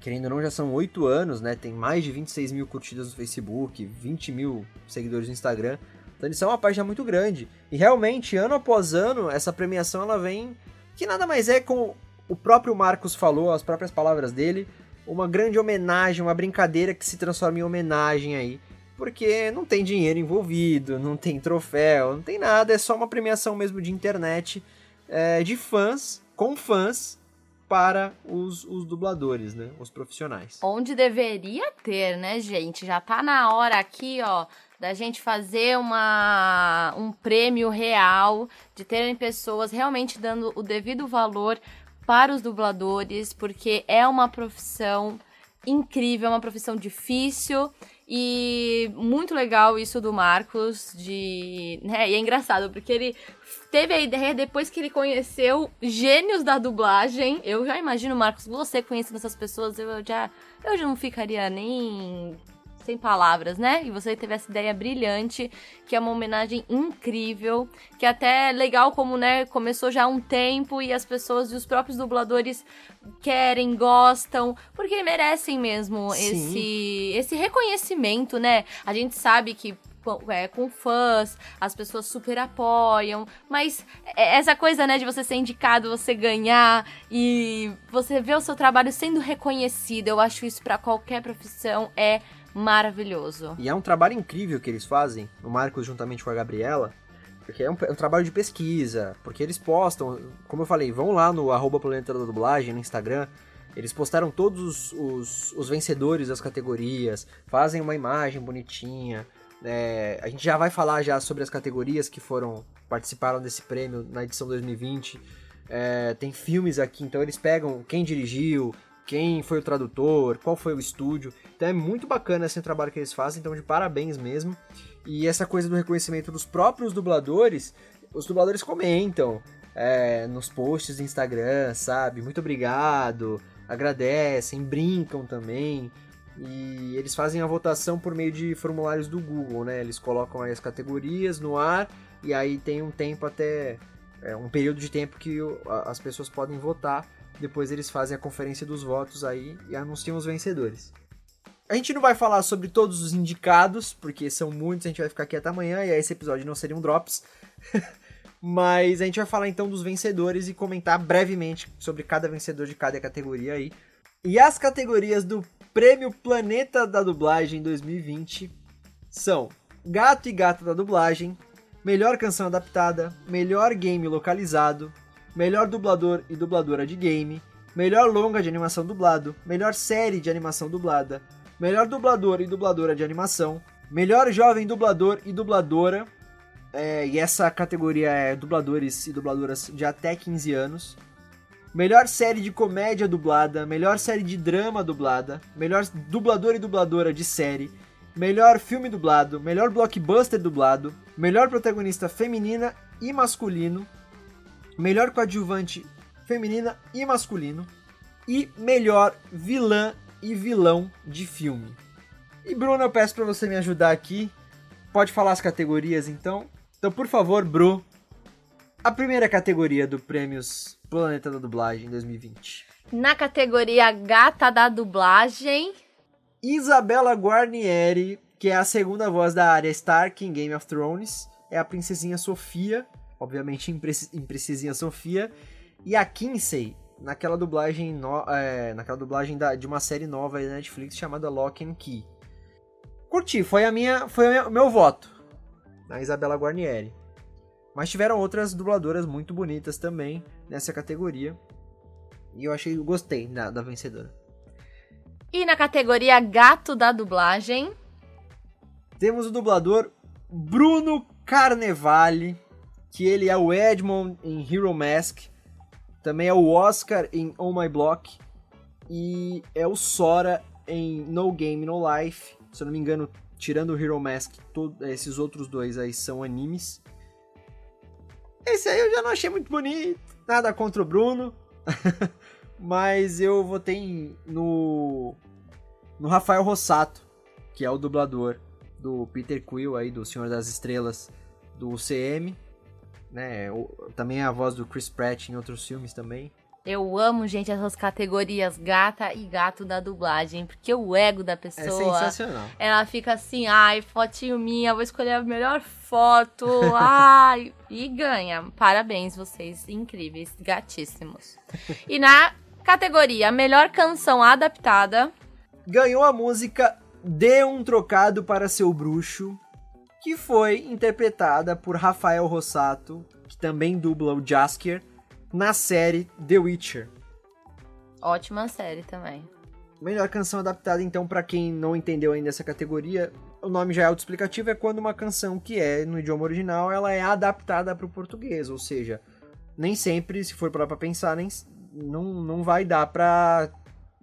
Querendo ou não, já são 8 anos, né? Tem mais de 26 mil curtidas no Facebook, 20 mil seguidores no Instagram. Então eles são uma página muito grande. E realmente, ano após ano, essa premiação ela vem. Que nada mais é, como o próprio Marcos falou, as próprias palavras dele, uma grande homenagem, uma brincadeira que se transforma em homenagem aí. Porque não tem dinheiro envolvido, não tem troféu, não tem nada, é só uma premiação mesmo de internet é, de fãs, com fãs, para os, os dubladores, né? Os profissionais. Onde deveria ter, né, gente? Já tá na hora aqui, ó, da gente fazer uma, um prêmio real, de terem pessoas realmente dando o devido valor para os dubladores, porque é uma profissão incrível, é uma profissão difícil e muito legal isso do Marcos de, né, e é engraçado porque ele teve a ideia depois que ele conheceu gênios da dublagem. Eu já imagino, Marcos, você conhecendo essas pessoas, eu já eu já não ficaria nem sem palavras, né? E você teve essa ideia brilhante, que é uma homenagem incrível, que é até legal como, né, começou já há um tempo e as pessoas e os próprios dubladores querem, gostam, porque merecem mesmo esse esse reconhecimento, né? A gente sabe que é, com fãs, as pessoas super apoiam, mas é essa coisa, né, de você ser indicado, você ganhar e você ver o seu trabalho sendo reconhecido, eu acho isso para qualquer profissão é maravilhoso. E é um trabalho incrível que eles fazem, o Marcos juntamente com a Gabriela, porque é um, é um, trabalho de pesquisa, porque eles postam, como eu falei, vão lá no arroba Planeta da Dublagem, no Instagram, eles postaram todos os, os, os vencedores das categorias, fazem uma imagem bonitinha, é, a gente já vai falar já sobre as categorias que foram participaram desse prêmio na edição 2020. É, tem filmes aqui, então eles pegam quem dirigiu, quem foi o tradutor, qual foi o estúdio. Então é muito bacana esse trabalho que eles fazem, então de parabéns mesmo. E essa coisa do reconhecimento dos próprios dubladores, os dubladores comentam é, nos posts do Instagram, sabe? Muito obrigado, agradecem, brincam também. E eles fazem a votação por meio de formulários do Google, né? Eles colocam as categorias no ar e aí tem um tempo até. É, um período de tempo que as pessoas podem votar depois eles fazem a conferência dos votos aí e anunciam os vencedores. A gente não vai falar sobre todos os indicados, porque são muitos, a gente vai ficar aqui até amanhã e aí esse episódio não seria um drops. (laughs) Mas a gente vai falar então dos vencedores e comentar brevemente sobre cada vencedor de cada categoria aí. E as categorias do Prêmio Planeta da Dublagem 2020 são Gato e Gata da Dublagem, Melhor Canção Adaptada, Melhor Game Localizado, melhor dublador e dubladora de game, melhor longa de animação dublado, melhor série de animação dublada, melhor dublador e dubladora de animação, melhor jovem dublador e dubladora, é, e essa categoria é dubladores e dubladoras de até 15 anos. Melhor série de comédia dublada, melhor série de drama dublada, melhor dublador e dubladora de série, melhor filme dublado, melhor blockbuster dublado, melhor protagonista feminina e masculino, melhor coadjuvante feminina e masculino e melhor vilã e vilão de filme. E Bruno, eu peço para você me ajudar aqui. Pode falar as categorias então? Então, por favor, Bru, a primeira categoria do Prêmios Planeta da Dublagem 2020. Na categoria Gata da Dublagem, Isabela Guarnieri, que é a segunda voz da Arya Stark em Game of Thrones, é a princesinha Sofia, obviamente em Princesinha Sofia, e a Kinsey naquela dublagem no, é, naquela dublagem da, de uma série nova da Netflix chamada Lock and Key. Curti, foi a minha, foi o meu voto na Isabela Guarnieri. Mas tiveram outras dubladoras muito bonitas também nessa categoria. E eu achei, eu gostei da, da vencedora. E na categoria Gato da Dublagem, temos o dublador Bruno Carnevale, que ele é o Edmond em Hero Mask, também é o Oscar em On My Block e é o Sora em No Game No Life. Se eu não me engano, tirando o Hero Mask, todos esses outros dois aí são animes. Esse aí eu já não achei muito bonito, nada contra o Bruno. (laughs) Mas eu votei no, no Rafael Rossato, que é o dublador do Peter Quill aí, do Senhor das Estrelas, do CM. Né? Também é a voz do Chris Pratt em outros filmes também. Eu amo, gente, essas categorias gata e gato da dublagem, porque o ego da pessoa. É sensacional. Ela fica assim, ai, fotinho minha, vou escolher a melhor foto, (laughs) ai, e ganha. Parabéns, vocês, incríveis, gatíssimos. E na Categoria Melhor Canção Adaptada. Ganhou a música Dê um Trocado para Seu Bruxo, que foi interpretada por Rafael Rossato, que também dubla o Jaskier, na série The Witcher. Ótima série também. Melhor canção adaptada, então, para quem não entendeu ainda essa categoria, o nome já é autoexplicativo, é quando uma canção que é no idioma original, ela é adaptada para o português, ou seja, nem sempre, se for para pensar, nem, não, não vai dar pra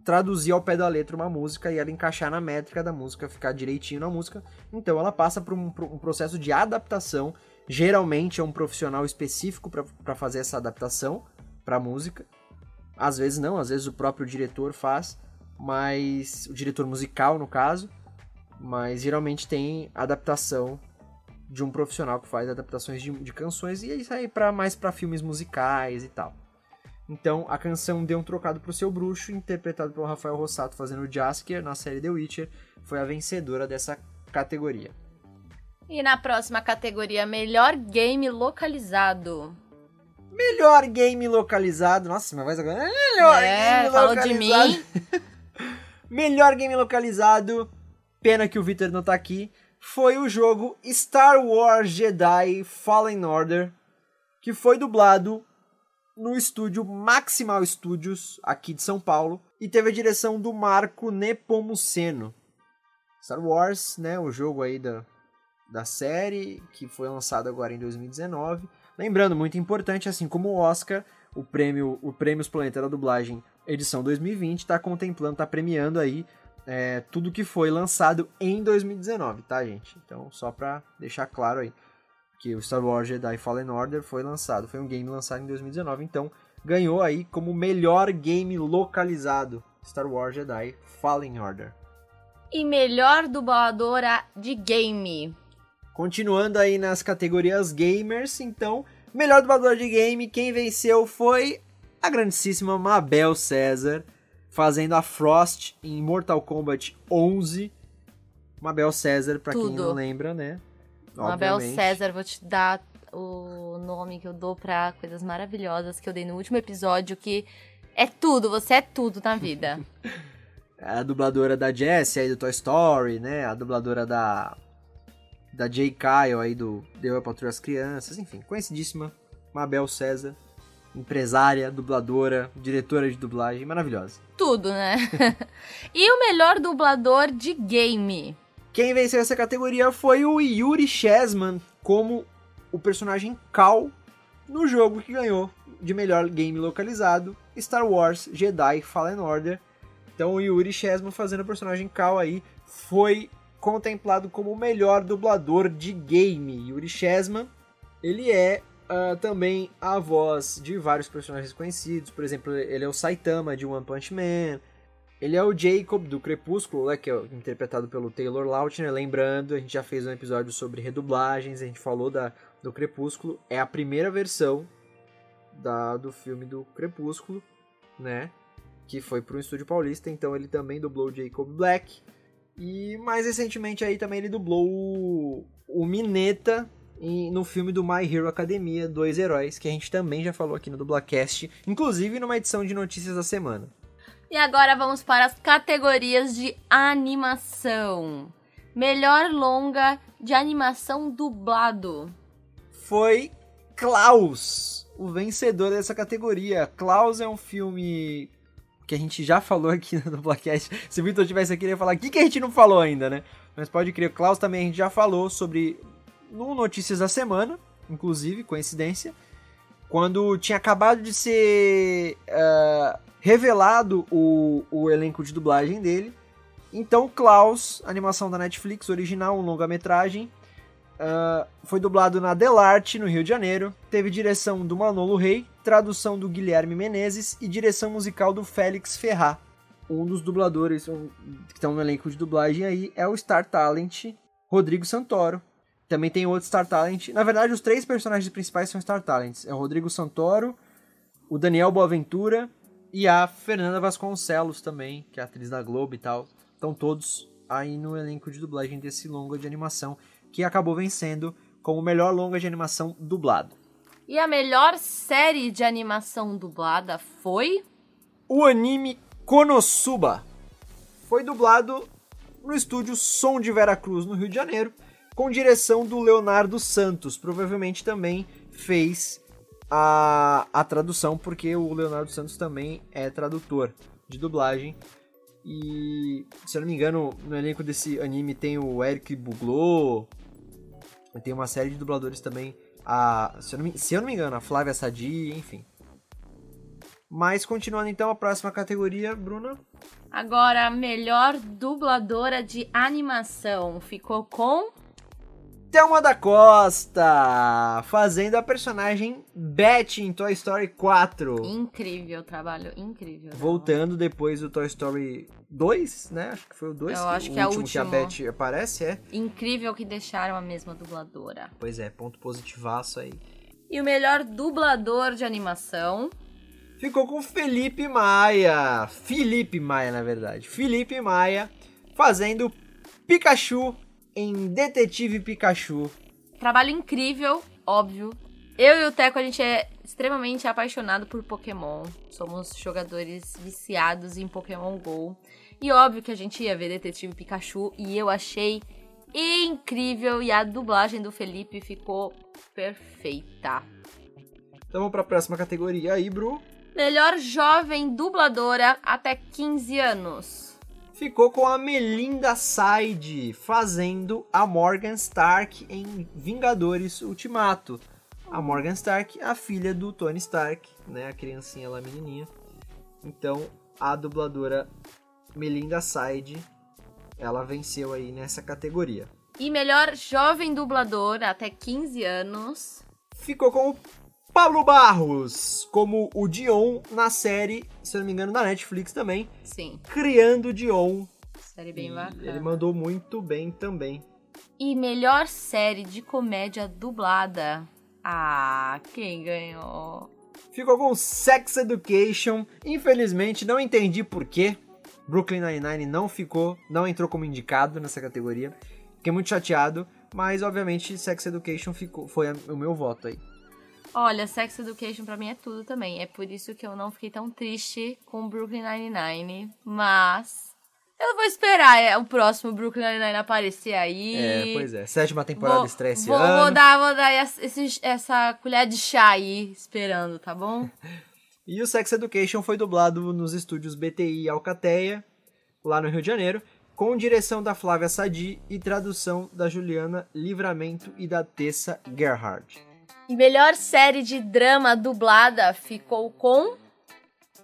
traduzir ao pé da letra uma música e ela encaixar na métrica da música, ficar direitinho na música. Então ela passa por um, por um processo de adaptação. Geralmente é um profissional específico para fazer essa adaptação para música. Às vezes não, às vezes o próprio diretor faz, mas o diretor musical no caso, mas geralmente tem adaptação de um profissional que faz adaptações de, de canções e isso aí para mais para filmes musicais e tal. Então, a canção Deu um Trocado pro Seu Bruxo, interpretado pelo Rafael Rossato fazendo o Jaskier na série The Witcher, foi a vencedora dessa categoria. E na próxima categoria, Melhor Game Localizado. Melhor game localizado. Nossa, minha voz agora. Melhor é, game falou localizado. de mim. (laughs) Melhor game localizado. Pena que o Victor não tá aqui. Foi o jogo Star Wars Jedi Fallen Order. Que foi dublado no estúdio Maximal Studios, aqui de São Paulo, e teve a direção do Marco Nepomuceno. Star Wars, né, o jogo aí da, da série, que foi lançado agora em 2019. Lembrando, muito importante, assim como o Oscar, o prêmio o Prêmios Planeta da Dublagem edição 2020 está contemplando, está premiando aí é, tudo que foi lançado em 2019, tá, gente? Então, só para deixar claro aí que o Star Wars Jedi Fallen Order foi lançado. Foi um game lançado em 2019, então ganhou aí como melhor game localizado Star Wars Jedi Fallen Order. E melhor dubladora de game. Continuando aí nas categorias gamers, então, melhor dubladora de game, quem venceu foi a grandíssima Mabel César, fazendo a Frost em Mortal Kombat 11. Mabel César, para quem não lembra, né? Mabel César, vou te dar o nome que eu dou pra coisas maravilhosas que eu dei no último episódio, que é tudo, você é tudo na vida. (laughs) a dubladora da Jessie aí do Toy Story, né? A dubladora da da Jay Kyle aí do Deu a Patrulha as Crianças, enfim, conhecidíssima, Mabel César. empresária, dubladora, diretora de dublagem, maravilhosa. Tudo, né? (laughs) e o melhor dublador de game? Quem venceu essa categoria foi o Yuri Chessman como o personagem Cal no jogo que ganhou de melhor game localizado, Star Wars Jedi Fallen Order. Então o Yuri Chessman fazendo o personagem Cal aí foi contemplado como o melhor dublador de game. Yuri Chessman, ele é uh, também a voz de vários personagens conhecidos. Por exemplo, ele é o Saitama de One Punch Man. Ele é o Jacob do Crepúsculo, né, que é interpretado pelo Taylor Lautner. Lembrando, a gente já fez um episódio sobre redublagens, a gente falou da, do Crepúsculo. É a primeira versão da, do filme do Crepúsculo, né? Que foi para um estúdio paulista, então ele também dublou o Jacob Black. E mais recentemente aí também ele dublou o, o Mineta em, no filme do My Hero Academia, Dois Heróis, que a gente também já falou aqui no Dublacast, inclusive numa edição de notícias da semana. E agora vamos para as categorias de animação. Melhor longa de animação dublado. Foi Klaus, o vencedor dessa categoria. Klaus é um filme que a gente já falou aqui no Dublacast. Se o Vitor tivesse aqui, ele ia falar o que, que a gente não falou ainda, né? Mas pode crer, Klaus também a gente já falou sobre no Notícias da Semana, inclusive, coincidência, quando tinha acabado de ser uh, revelado o, o elenco de dublagem dele. Então, Klaus, animação da Netflix, original, um longa-metragem, uh, foi dublado na Delarte, no Rio de Janeiro. Teve direção do Manolo Rey, tradução do Guilherme Menezes e direção musical do Félix Ferrar. Um dos dubladores um, que estão no elenco de dublagem aí é o Star Talent Rodrigo Santoro, também tem outro Star Talent. Na verdade, os três personagens principais são Star Talents. É o Rodrigo Santoro, o Daniel Boaventura e a Fernanda Vasconcelos também, que é atriz da Globo e tal. Estão todos aí no elenco de dublagem desse longa de animação, que acabou vencendo como o melhor longa de animação dublado. E a melhor série de animação dublada foi? O anime Konosuba. Foi dublado no estúdio Som de Veracruz, no Rio de Janeiro com direção do Leonardo Santos. Provavelmente também fez a, a tradução, porque o Leonardo Santos também é tradutor de dublagem. E, se eu não me engano, no elenco desse anime tem o Eric Buglou, tem uma série de dubladores também. A, se, eu não me, se eu não me engano, a Flávia Sadi, enfim. Mas continuando então a próxima categoria, Bruna. Agora, melhor dubladora de animação ficou com Thelma da Costa, fazendo a personagem Betty em Toy Story 4. Incrível, trabalho incrível. Voltando depois do Toy Story 2, né? Acho que foi o 2. Eu acho que é o último. que a Betty aparece, é. Incrível que deixaram a mesma dubladora. Pois é, ponto positivaço aí. E o melhor dublador de animação ficou com Felipe Maia. Felipe Maia, na verdade. Felipe Maia fazendo Pikachu em Detetive Pikachu. Trabalho incrível, óbvio. Eu e o Teco, a gente é extremamente apaixonado por Pokémon. Somos jogadores viciados em Pokémon GO. E óbvio que a gente ia ver Detetive Pikachu e eu achei incrível e a dublagem do Felipe ficou perfeita. Então vamos para a próxima categoria aí, Bru. Melhor jovem dubladora até 15 anos ficou com a Melinda Side fazendo a Morgan Stark em Vingadores Ultimato. A Morgan Stark, a filha do Tony Stark, né, a criancinha lá menininha. Então, a dubladora Melinda Side, ela venceu aí nessa categoria. E melhor jovem dublador até 15 anos ficou com o Pablo Barros como o Dion na série, se eu não me engano, da Netflix também. Sim. Criando Dion. Série bem bacana. Ele mandou muito bem também. E melhor série de comédia dublada. Ah, quem ganhou? Ficou com Sex Education. Infelizmente, não entendi porquê. Brooklyn Nine-Nine não ficou, não entrou como indicado nessa categoria. Fiquei muito chateado, mas obviamente Sex Education ficou, foi o meu voto aí. Olha, Sex Education pra mim é tudo também. É por isso que eu não fiquei tão triste com Brooklyn Nine-Nine. Mas Eu vou esperar é, o próximo Brooklyn Nine-Nine aparecer aí. É, pois é. Sétima temporada Vou, estreia esse vou, ano. vou dar, vou dar esse- essa colher de chá aí, esperando, tá bom? (laughs) E o Sex Education foi dublado nos estúdios BTI Alcateia, lá no Rio de Janeiro, com direção da Flávia Sadi e tradução da Juliana Livramento e da Tessa Gerhard. E melhor série de drama dublada ficou com.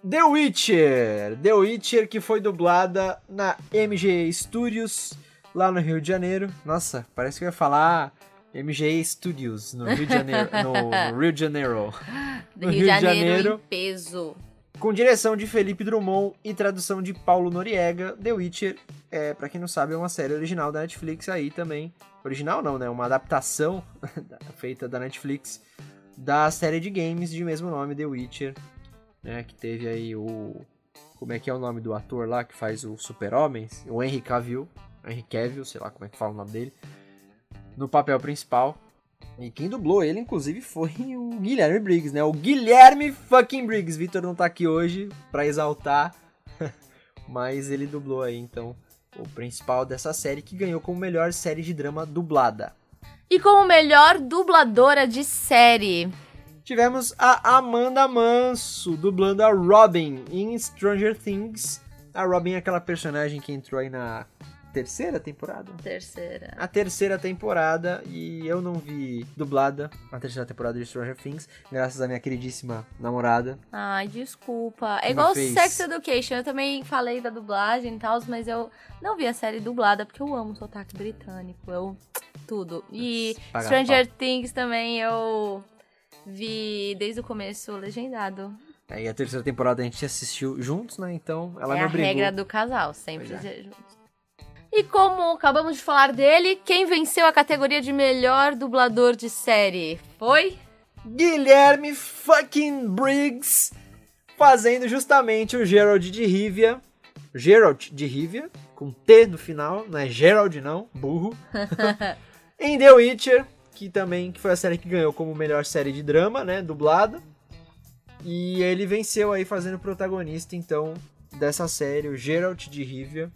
The Witcher! The Witcher que foi dublada na MG Studios, lá no Rio de Janeiro. Nossa, parece que eu ia falar MG Studios, no Rio de Janeiro. no, (laughs) Rio de Janeiro. No Rio de Janeiro, Janeiro. em peso. Com direção de Felipe Drummond e tradução de Paulo Noriega, The Witcher, é, para quem não sabe, é uma série original da Netflix aí também. Original não, né? Uma adaptação (laughs) feita da Netflix da série de games de mesmo nome, The Witcher, né? Que teve aí o... Como é que é o nome do ator lá que faz o Super-Homem? O Henry Cavill. Henry Cavill, sei lá como é que fala o nome dele. No papel principal. E quem dublou ele, inclusive, foi (laughs) o Guilherme Briggs, né? O Guilherme fucking Briggs. Vitor não tá aqui hoje pra exaltar, (laughs) mas ele dublou aí, então, o principal dessa série, que ganhou como melhor série de drama dublada. E como melhor dubladora de série. Tivemos a Amanda Manso, dublando a Robin em Stranger Things. A Robin é aquela personagem que entrou aí na terceira temporada? Terceira. a terceira temporada e eu não vi dublada a terceira temporada de Stranger Things, graças à minha queridíssima namorada. Ai, desculpa. É igual fez. Sex Education. Eu também falei da dublagem e tal, mas eu não vi a série dublada porque eu amo sotaque britânico. Eu. Tudo. E Paga Stranger Things também eu vi desde o começo legendado. Aí a terceira temporada a gente assistiu juntos, né? Então ela é me a obrigou. regra do casal, sempre é. juntos. E como acabamos de falar dele, quem venceu a categoria de melhor dublador de série foi? Guilherme fucking Briggs fazendo justamente o Gerald de Rivia. Gerald de Rivia, com T no final, não é Gerald não, burro. (laughs) em The Witcher, que também que foi a série que ganhou como melhor série de drama, né, dublada. E ele venceu aí fazendo protagonista, então, dessa série, o Gerald de Rivia.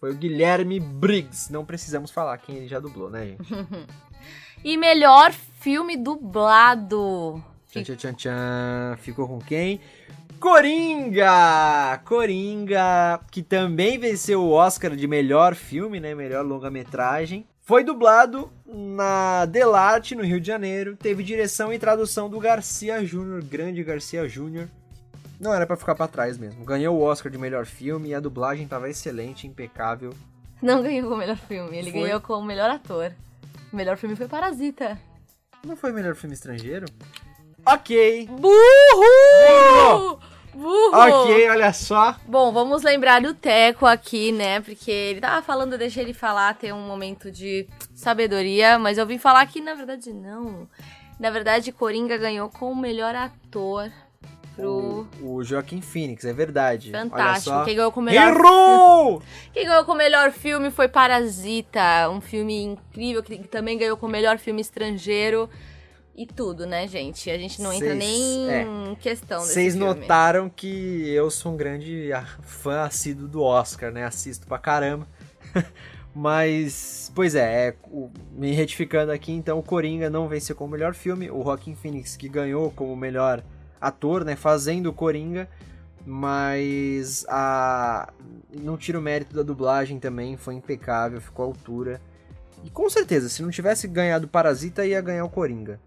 Foi o Guilherme Briggs. Não precisamos falar quem ele já dublou, né, gente? (laughs) E melhor filme dublado. Tchan, tchan, tchan, tchan. Ficou com quem? Coringa! Coringa, que também venceu o Oscar de melhor filme, né? Melhor longa-metragem. Foi dublado na Delarte, no Rio de Janeiro. Teve direção e tradução do Garcia Júnior, grande Garcia Júnior. Não era pra ficar pra trás mesmo. Ganhou o Oscar de melhor filme e a dublagem tava excelente, impecável. Não ganhou como melhor filme, ele Foi? ganhou como melhor ator. O melhor filme foi Parasita. Não foi melhor filme estrangeiro? Ok. Burro! Burro! Ok, olha só. Bom, vamos lembrar do Teco aqui, né? Porque ele tava falando, deixa ele falar, ter um momento de sabedoria, mas eu vim falar que na verdade não. Na verdade, Coringa ganhou como melhor ator pro O, o Joaquim Phoenix, é verdade. Fantástico. Quem ganhou como melhor Errou! Quem ganhou com o melhor filme foi Parasita, um filme incrível que também ganhou com o melhor filme estrangeiro. E tudo, né, gente? A gente não entra Cês- nem é. em questão desse Vocês notaram que eu sou um grande fã assíduo do Oscar, né? Assisto pra caramba. (laughs) Mas, pois é, é, o- me retificando aqui, então o Coringa não venceu como melhor filme, o Joaquin Phoenix que ganhou como melhor ator, né, fazendo o Coringa, mas a não tira o mérito da dublagem também, foi impecável, ficou à altura. E com certeza, se não tivesse ganhado Parasita, ia ganhar o Coringa.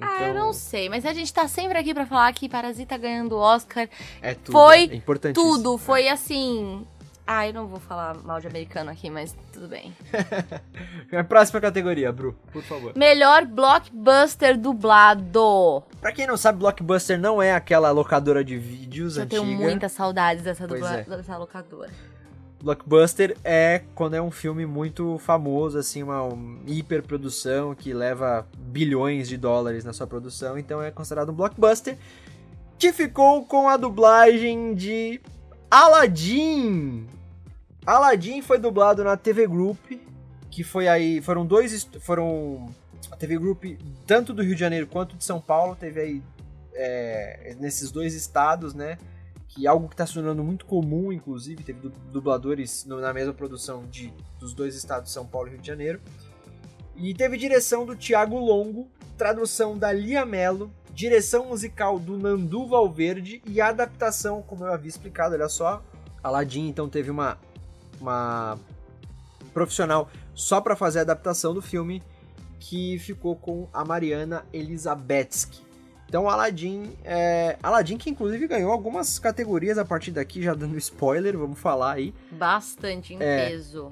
Ah, eu Então, não sei, mas a gente tá sempre aqui pra falar que Parasita ganhando Oscar, É tudo, Foi é tudo, foi assim... Ah, eu não vou falar mal de americano aqui, mas tudo bem. (laughs) A próxima categoria, Bru, por favor. Melhor blockbuster dublado. Pra quem não sabe, Blockbuster não é aquela locadora de vídeos Eu antiga. tenho muitas saudades dessa, dubla... é. dessa locadora. Blockbuster é quando é um filme muito famoso, assim, uma um, hiperprodução que leva bilhões de dólares na sua produção, então é considerado um blockbuster. Que ficou com a dublagem de Aladdin. Aladdin foi dublado na TV Group, que foi aí, foram dois, foram a TV Group tanto do Rio de Janeiro quanto de São Paulo, teve aí é, nesses dois estados, né? que é algo que está se tornando muito comum, inclusive, teve dubladores na mesma produção de, dos dois estados, São Paulo e Rio de Janeiro. E teve direção do Tiago Longo, tradução da Lia Mello, direção musical do Nandu Valverde e adaptação, como eu havia explicado, olha só, Aladdin então teve uma, uma profissional só para fazer a adaptação do filme, que ficou com a Mariana Elizabetsky. Então, Aladdin, é... Aladdin que inclusive ganhou algumas categorias a partir daqui, já dando spoiler, vamos falar aí. Bastante em é, peso.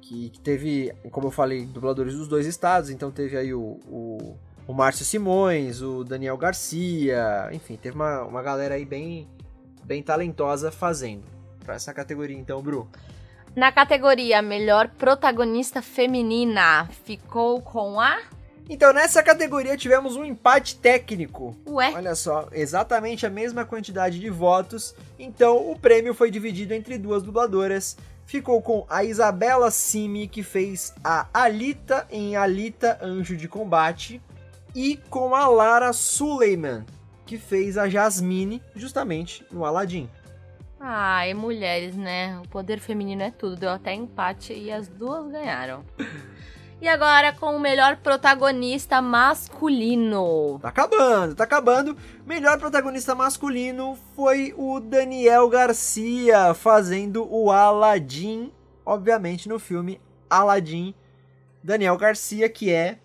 Que, que, teve, como eu falei, dubladores dos dois estados, então teve aí o, o, o Márcio Simões, o Daniel Garcia, enfim, teve uma, uma galera aí bem, bem talentosa fazendo. Pra essa categoria, então, Bru. Na categoria Melhor Protagonista Feminina, ficou com a então, nessa categoria tivemos um empate técnico. Ué? Olha só, exatamente a mesma quantidade de votos. Então, o prêmio foi dividido entre duas dubladoras. Ficou com a Isabela Simi, que fez a Alita em Alita Anjo de Combate, e com a Lara Suleiman, que fez a Jasmine, justamente no Aladdin. Ah, e mulheres, né? O poder feminino é tudo. Deu até empate e as duas ganharam. E agora com o melhor protagonista masculino. Tá acabando, tá acabando. Melhor protagonista masculino foi o Daniel Garcia fazendo o Aladdin, obviamente no filme Aladdin. Daniel Garcia, que é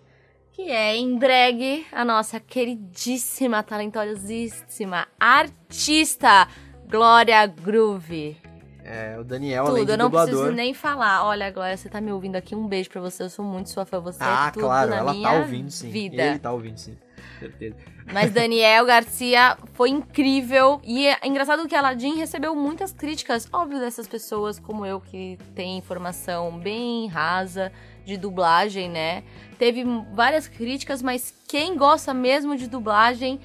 que é em drag a nossa queridíssima, talentosíssima artista Glória Groove. É, o Daniel, tudo, além de eu não dublador. preciso nem falar. Olha, Glória, você tá me ouvindo aqui, um beijo pra você. Eu sou muito sua fã. Você ah, é tudo claro, na ela minha tá ouvindo sim. vida. Ele tá ouvindo sim. Certeza. Mas (laughs) Daniel Garcia foi incrível. E é engraçado que Aladdin recebeu muitas críticas, óbvio, dessas pessoas como eu, que tem informação bem rasa de dublagem, né? Teve várias críticas, mas quem gosta mesmo de dublagem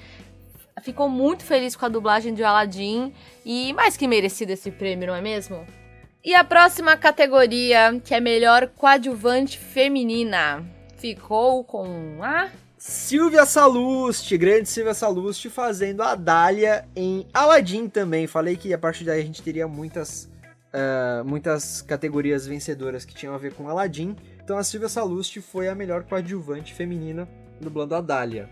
ficou muito feliz com a dublagem de Aladdin e mais que merecido esse prêmio, não é mesmo? E a próxima categoria, que é melhor coadjuvante feminina, ficou com a Silvia Salusti, grande Silvia Salusti, fazendo a Dália em Aladdin também. Falei que a partir daí a gente teria muitas, uh, muitas categorias vencedoras que tinham a ver com Aladdin. Então a Silvia Salusti foi a melhor coadjuvante feminina dublando a Dália.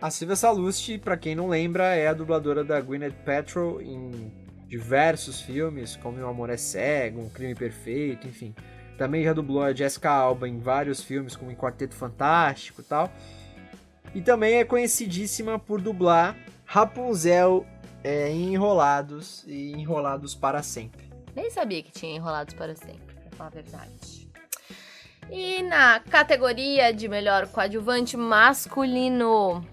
A Silvia Salusti, para quem não lembra, é a dubladora da Gwyneth Paltrow em diversos filmes, como O Amor é Cego, Um Crime Perfeito, enfim. Também já dublou a Jessica Alba em vários filmes, como em Quarteto Fantástico e tal. E também é conhecidíssima por dublar Rapunzel é, em Enrolados e Enrolados para Sempre. Nem sabia que tinha Enrolados para Sempre, pra falar a verdade. E na categoria de melhor coadjuvante masculino,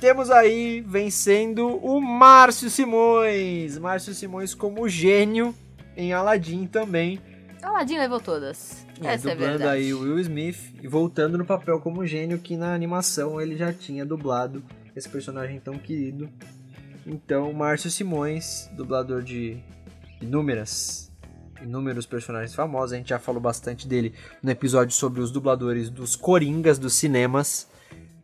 temos aí vencendo o Márcio Simões. Márcio Simões como gênio em Aladdin também. Aladdin levou todas. É, Essa dublando é verdade. aí o Will Smith e voltando no papel como gênio que na animação ele já tinha dublado esse personagem tão querido. Então, Márcio Simões, dublador de inúmeras inúmeros personagens famosos, a gente já falou bastante dele no episódio sobre os dubladores dos Coringas dos cinemas.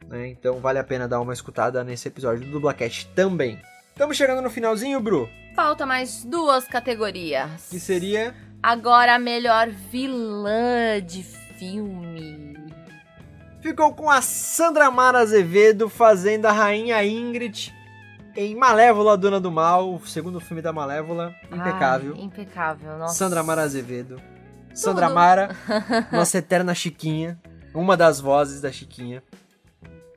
Né? Então vale a pena dar uma escutada nesse episódio do Dublacast também. Estamos chegando no finalzinho, Bru. Falta mais duas categorias. Que seria? Agora a melhor vilã de filme. Ficou com a Sandra Mara Azevedo fazendo a Rainha Ingrid em Malévola, Dona do Mal, o segundo filme da Malévola. Impecável. Ai, impecável, nossa. Sandra Mara Azevedo. Tudo. Sandra Mara, nossa eterna Chiquinha. Uma das vozes da Chiquinha.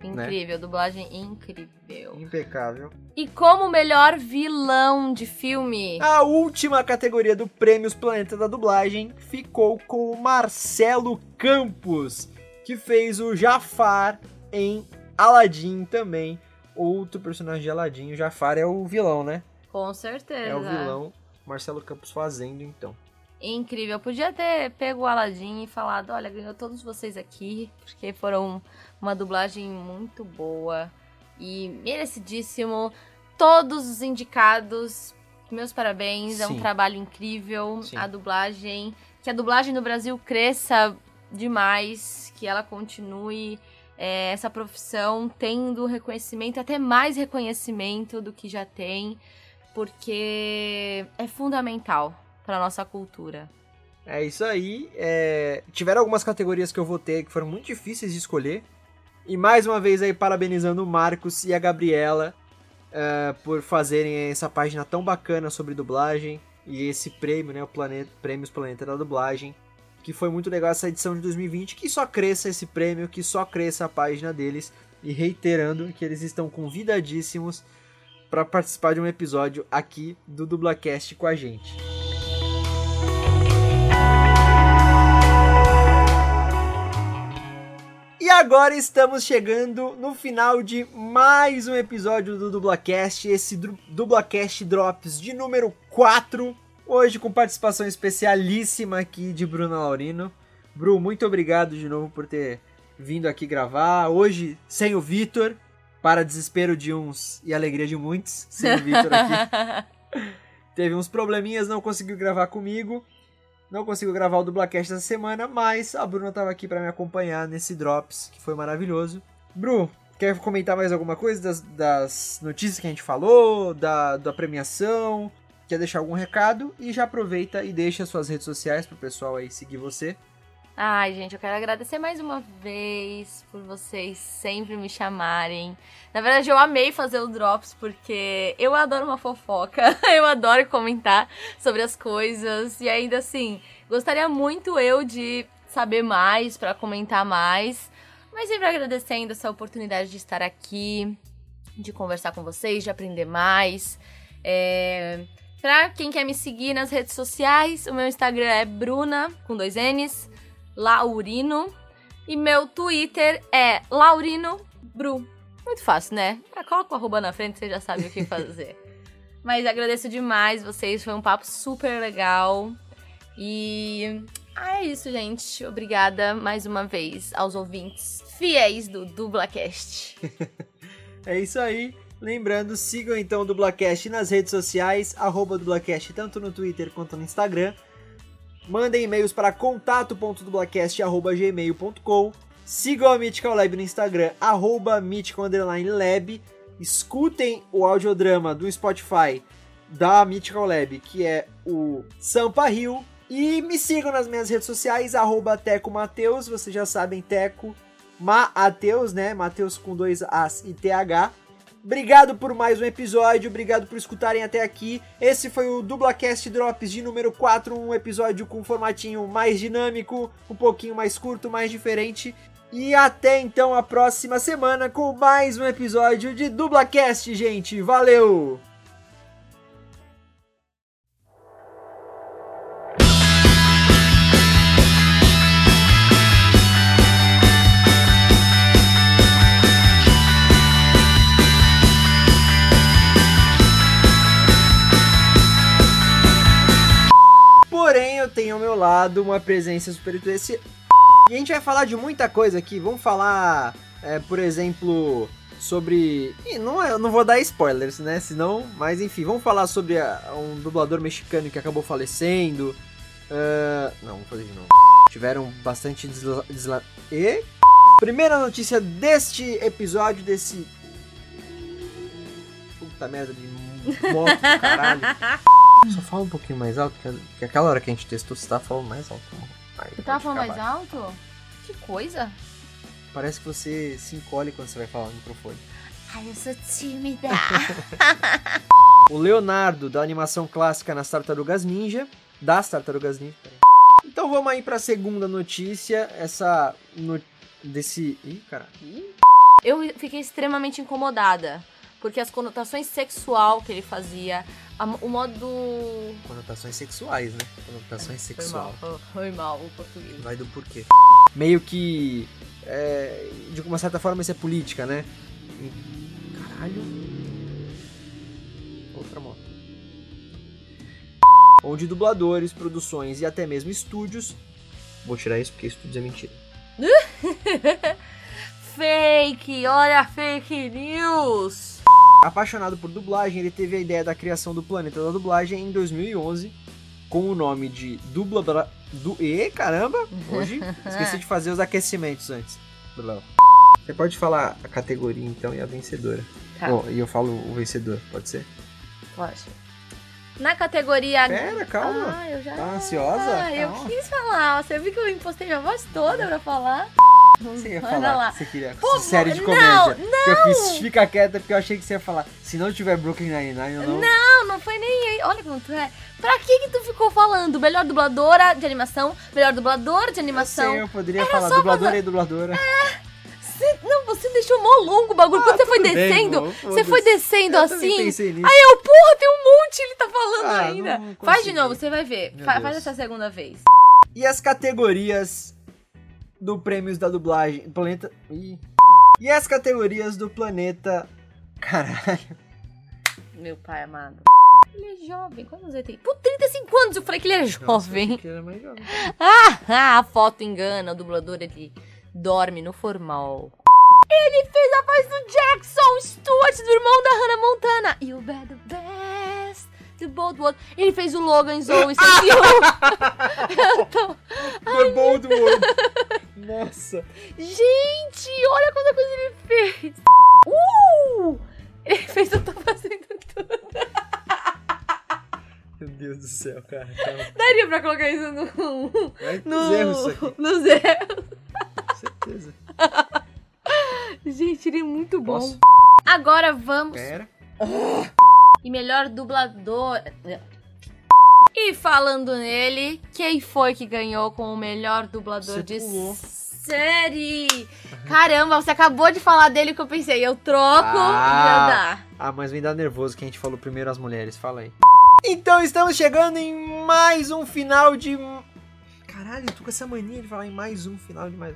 Né? Incrível, né? dublagem incrível. Impecável. E como melhor vilão de filme? A última categoria do Prêmios Planeta da Dublagem ficou com o Marcelo Campos, que fez o Jafar em Aladdin também. Outro personagem de Aladdin, o Jafar é o vilão, né? Com certeza. É o vilão. Marcelo Campos fazendo, então. Incrível. Podia ter pego o Aladdin e falado: olha, ganhou todos vocês aqui, porque foram uma dublagem muito boa e merecidíssimo. Todos os indicados, meus parabéns, Sim. é um trabalho incrível. Sim. A dublagem, que a dublagem no Brasil cresça demais, que ela continue é, essa profissão tendo reconhecimento, até mais reconhecimento do que já tem. porque é fundamental para nossa cultura. É isso aí. É... Tiveram algumas categorias que eu votei que foram muito difíceis de escolher. E mais uma vez aí parabenizando o Marcos e a Gabriela uh, por fazerem essa página tão bacana sobre dublagem e esse prêmio, né, o Planeta, Prêmios Planeta da Dublagem, que foi muito legal essa edição de 2020, que só cresça esse prêmio, que só cresça a página deles e reiterando que eles estão convidadíssimos para participar de um episódio aqui do Dublacast com a gente. E agora estamos chegando no final de mais um episódio do Dublacast, esse Dublacast Drops de número 4. Hoje com participação especialíssima aqui de Bruno Laurino. Bru, muito obrigado de novo por ter vindo aqui gravar. Hoje sem o Vitor, para desespero de uns e alegria de muitos, sem o Vitor aqui. (laughs) Teve uns probleminhas, não conseguiu gravar comigo. Não consigo gravar o Dublacast essa semana, mas a Bruna estava aqui para me acompanhar nesse Drops, que foi maravilhoso. Bru, quer comentar mais alguma coisa das, das notícias que a gente falou, da, da premiação? Quer deixar algum recado? E já aproveita e deixa suas redes sociais pro pessoal aí seguir você. Ai, gente, eu quero agradecer mais uma vez por vocês sempre me chamarem. Na verdade, eu amei fazer o Drops porque eu adoro uma fofoca, (laughs) eu adoro comentar sobre as coisas e ainda assim, gostaria muito eu de saber mais para comentar mais, mas sempre agradecendo essa oportunidade de estar aqui, de conversar com vocês, de aprender mais. É... Pra quem quer me seguir nas redes sociais, o meu Instagram é Bruna, com dois N's. Laurino. E meu Twitter é Laurino Bru. Muito fácil, né? Coloca o arroba na frente, você já sabe o que fazer. (laughs) Mas agradeço demais vocês, foi um papo super legal. E ah, é isso, gente. Obrigada mais uma vez aos ouvintes fiéis do Dublacast. (laughs) é isso aí. Lembrando, sigam então o Dublacast nas redes sociais, arroba Dublacast, tanto no Twitter quanto no Instagram. Mandem e-mails para contato.dublacast.gmail.com Sigam a Mythical Lab no Instagram, arroba Lab. Escutem o audiodrama do Spotify da Mythical Lab, que é o Sampa Rio. E me sigam nas minhas redes sociais, arroba Teco Mateus, vocês já sabem, Teco Mateus, né? Mateus com dois As e TH. Obrigado por mais um episódio, obrigado por escutarem até aqui. Esse foi o Dublacast Drops de número 4, um episódio com um formatinho mais dinâmico, um pouquinho mais curto, mais diferente. E até então a próxima semana com mais um episódio de Dublacast, gente. Valeu! Tem ao meu lado uma presença super esse E a gente vai falar de muita coisa aqui. Vamos falar, é, por exemplo, sobre. E não, eu não vou dar spoilers, né? Senão. Mas enfim, vamos falar sobre a, um dublador mexicano que acabou falecendo. Uh, não, vamos fazer de novo. Tiveram bastante desla... desla... E. Primeira notícia deste episódio, desse. Puta merda de moto, caralho. (laughs) Só fala um pouquinho mais alto, que aquela hora que a gente testou, você tava falando mais alto. Você tava falando mais alto? Que coisa. Parece que você se encolhe quando você vai falar no microfone. Ai, eu sou tímida. (laughs) o Leonardo, da animação clássica nas Tartarugas Ninja. Das Tartarugas Ninja. Então vamos aí pra segunda notícia. Essa. No... Desse. Ih, cara. Eu fiquei extremamente incomodada. Porque as conotações sexual que ele fazia, a, o modo. Conotações sexuais, né? Conotações sexual. Foi mal, foi mal o português. Vai do porquê. Meio que. É, de uma certa forma isso é política, né? Caralho. Outra moto. Onde dubladores, produções e até mesmo estúdios. Vou tirar isso porque estúdios é mentira. (laughs) fake! Olha fake news! Apaixonado por dublagem, ele teve a ideia da criação do Planeta da Dublagem em 2011, com o nome de Dubla... Bra... Du... E caramba! Hoje (laughs) esqueci de fazer os aquecimentos antes. Você pode falar a categoria então e a vencedora. Tá. Oh, e eu falo o vencedor, pode ser? Pode. Na categoria. Pera, calma. Ah, eu já. Tá ansiosa? Ah, eu quis falar. Você viu que eu impostei minha voz toda pra falar? Você ia Manda falar lá. que você queria Pô, série de não, comédia. Que eu fiz fica quieta porque eu achei que você ia falar. Se não tiver Brooklyn Nine-Nine, eu não... Não, não foi nem aí. Olha como tu é. Pra que que tu ficou falando? Melhor dubladora de animação, melhor dublador de Eu animação. sei, eu poderia Era falar dubladora e dubladora. Você, não, você deixou mó longo o bagulho. Quando você foi Ah, bem, descendo, você foi descendo Eu assim. Aí eu, porra, tem um monte, ele tá falando Ah, ainda. não Faz de novo, você vai ver. Fa- Deus. faz essa segunda vez. E as categorias do prêmios da dublagem. Planeta. Ih. E as categorias do planeta. Caralho. Meu pai amado. Ele é jovem, quantos anos ele tem? Por 35 anos eu falei que ele era jovem. que era mais jovem. (laughs) Ah, a foto engana, o dublador ele dorme no formal. Ele fez a voz do Jackson Stewart, do irmão da Hannah Montana. You better the best the both worlds. Ele fez o Logan Zoe 101. Eu tô- The Bold World. Nossa. Gente, olha quanta coisa ele fez. Uh! Ele fez Eu Tô Fazendo Tudo. Meu Deus do céu, cara. Calma. Daria pra colocar isso no... Vai no erros isso aqui. Nos erros. Com certeza. Gente, ele é muito bom. Posso? Agora vamos. Pera. (laughs) E melhor dublador. E falando nele, quem foi que ganhou com o melhor dublador Você de pulou. série? Caramba, você acabou de falar dele que eu pensei, eu troco Ah. e já dá. Ah, mas me dá nervoso que a gente falou primeiro as mulheres. Fala aí. Então estamos chegando em mais um final de. Caralho, eu tô com essa mania de falar em mais um final de mais.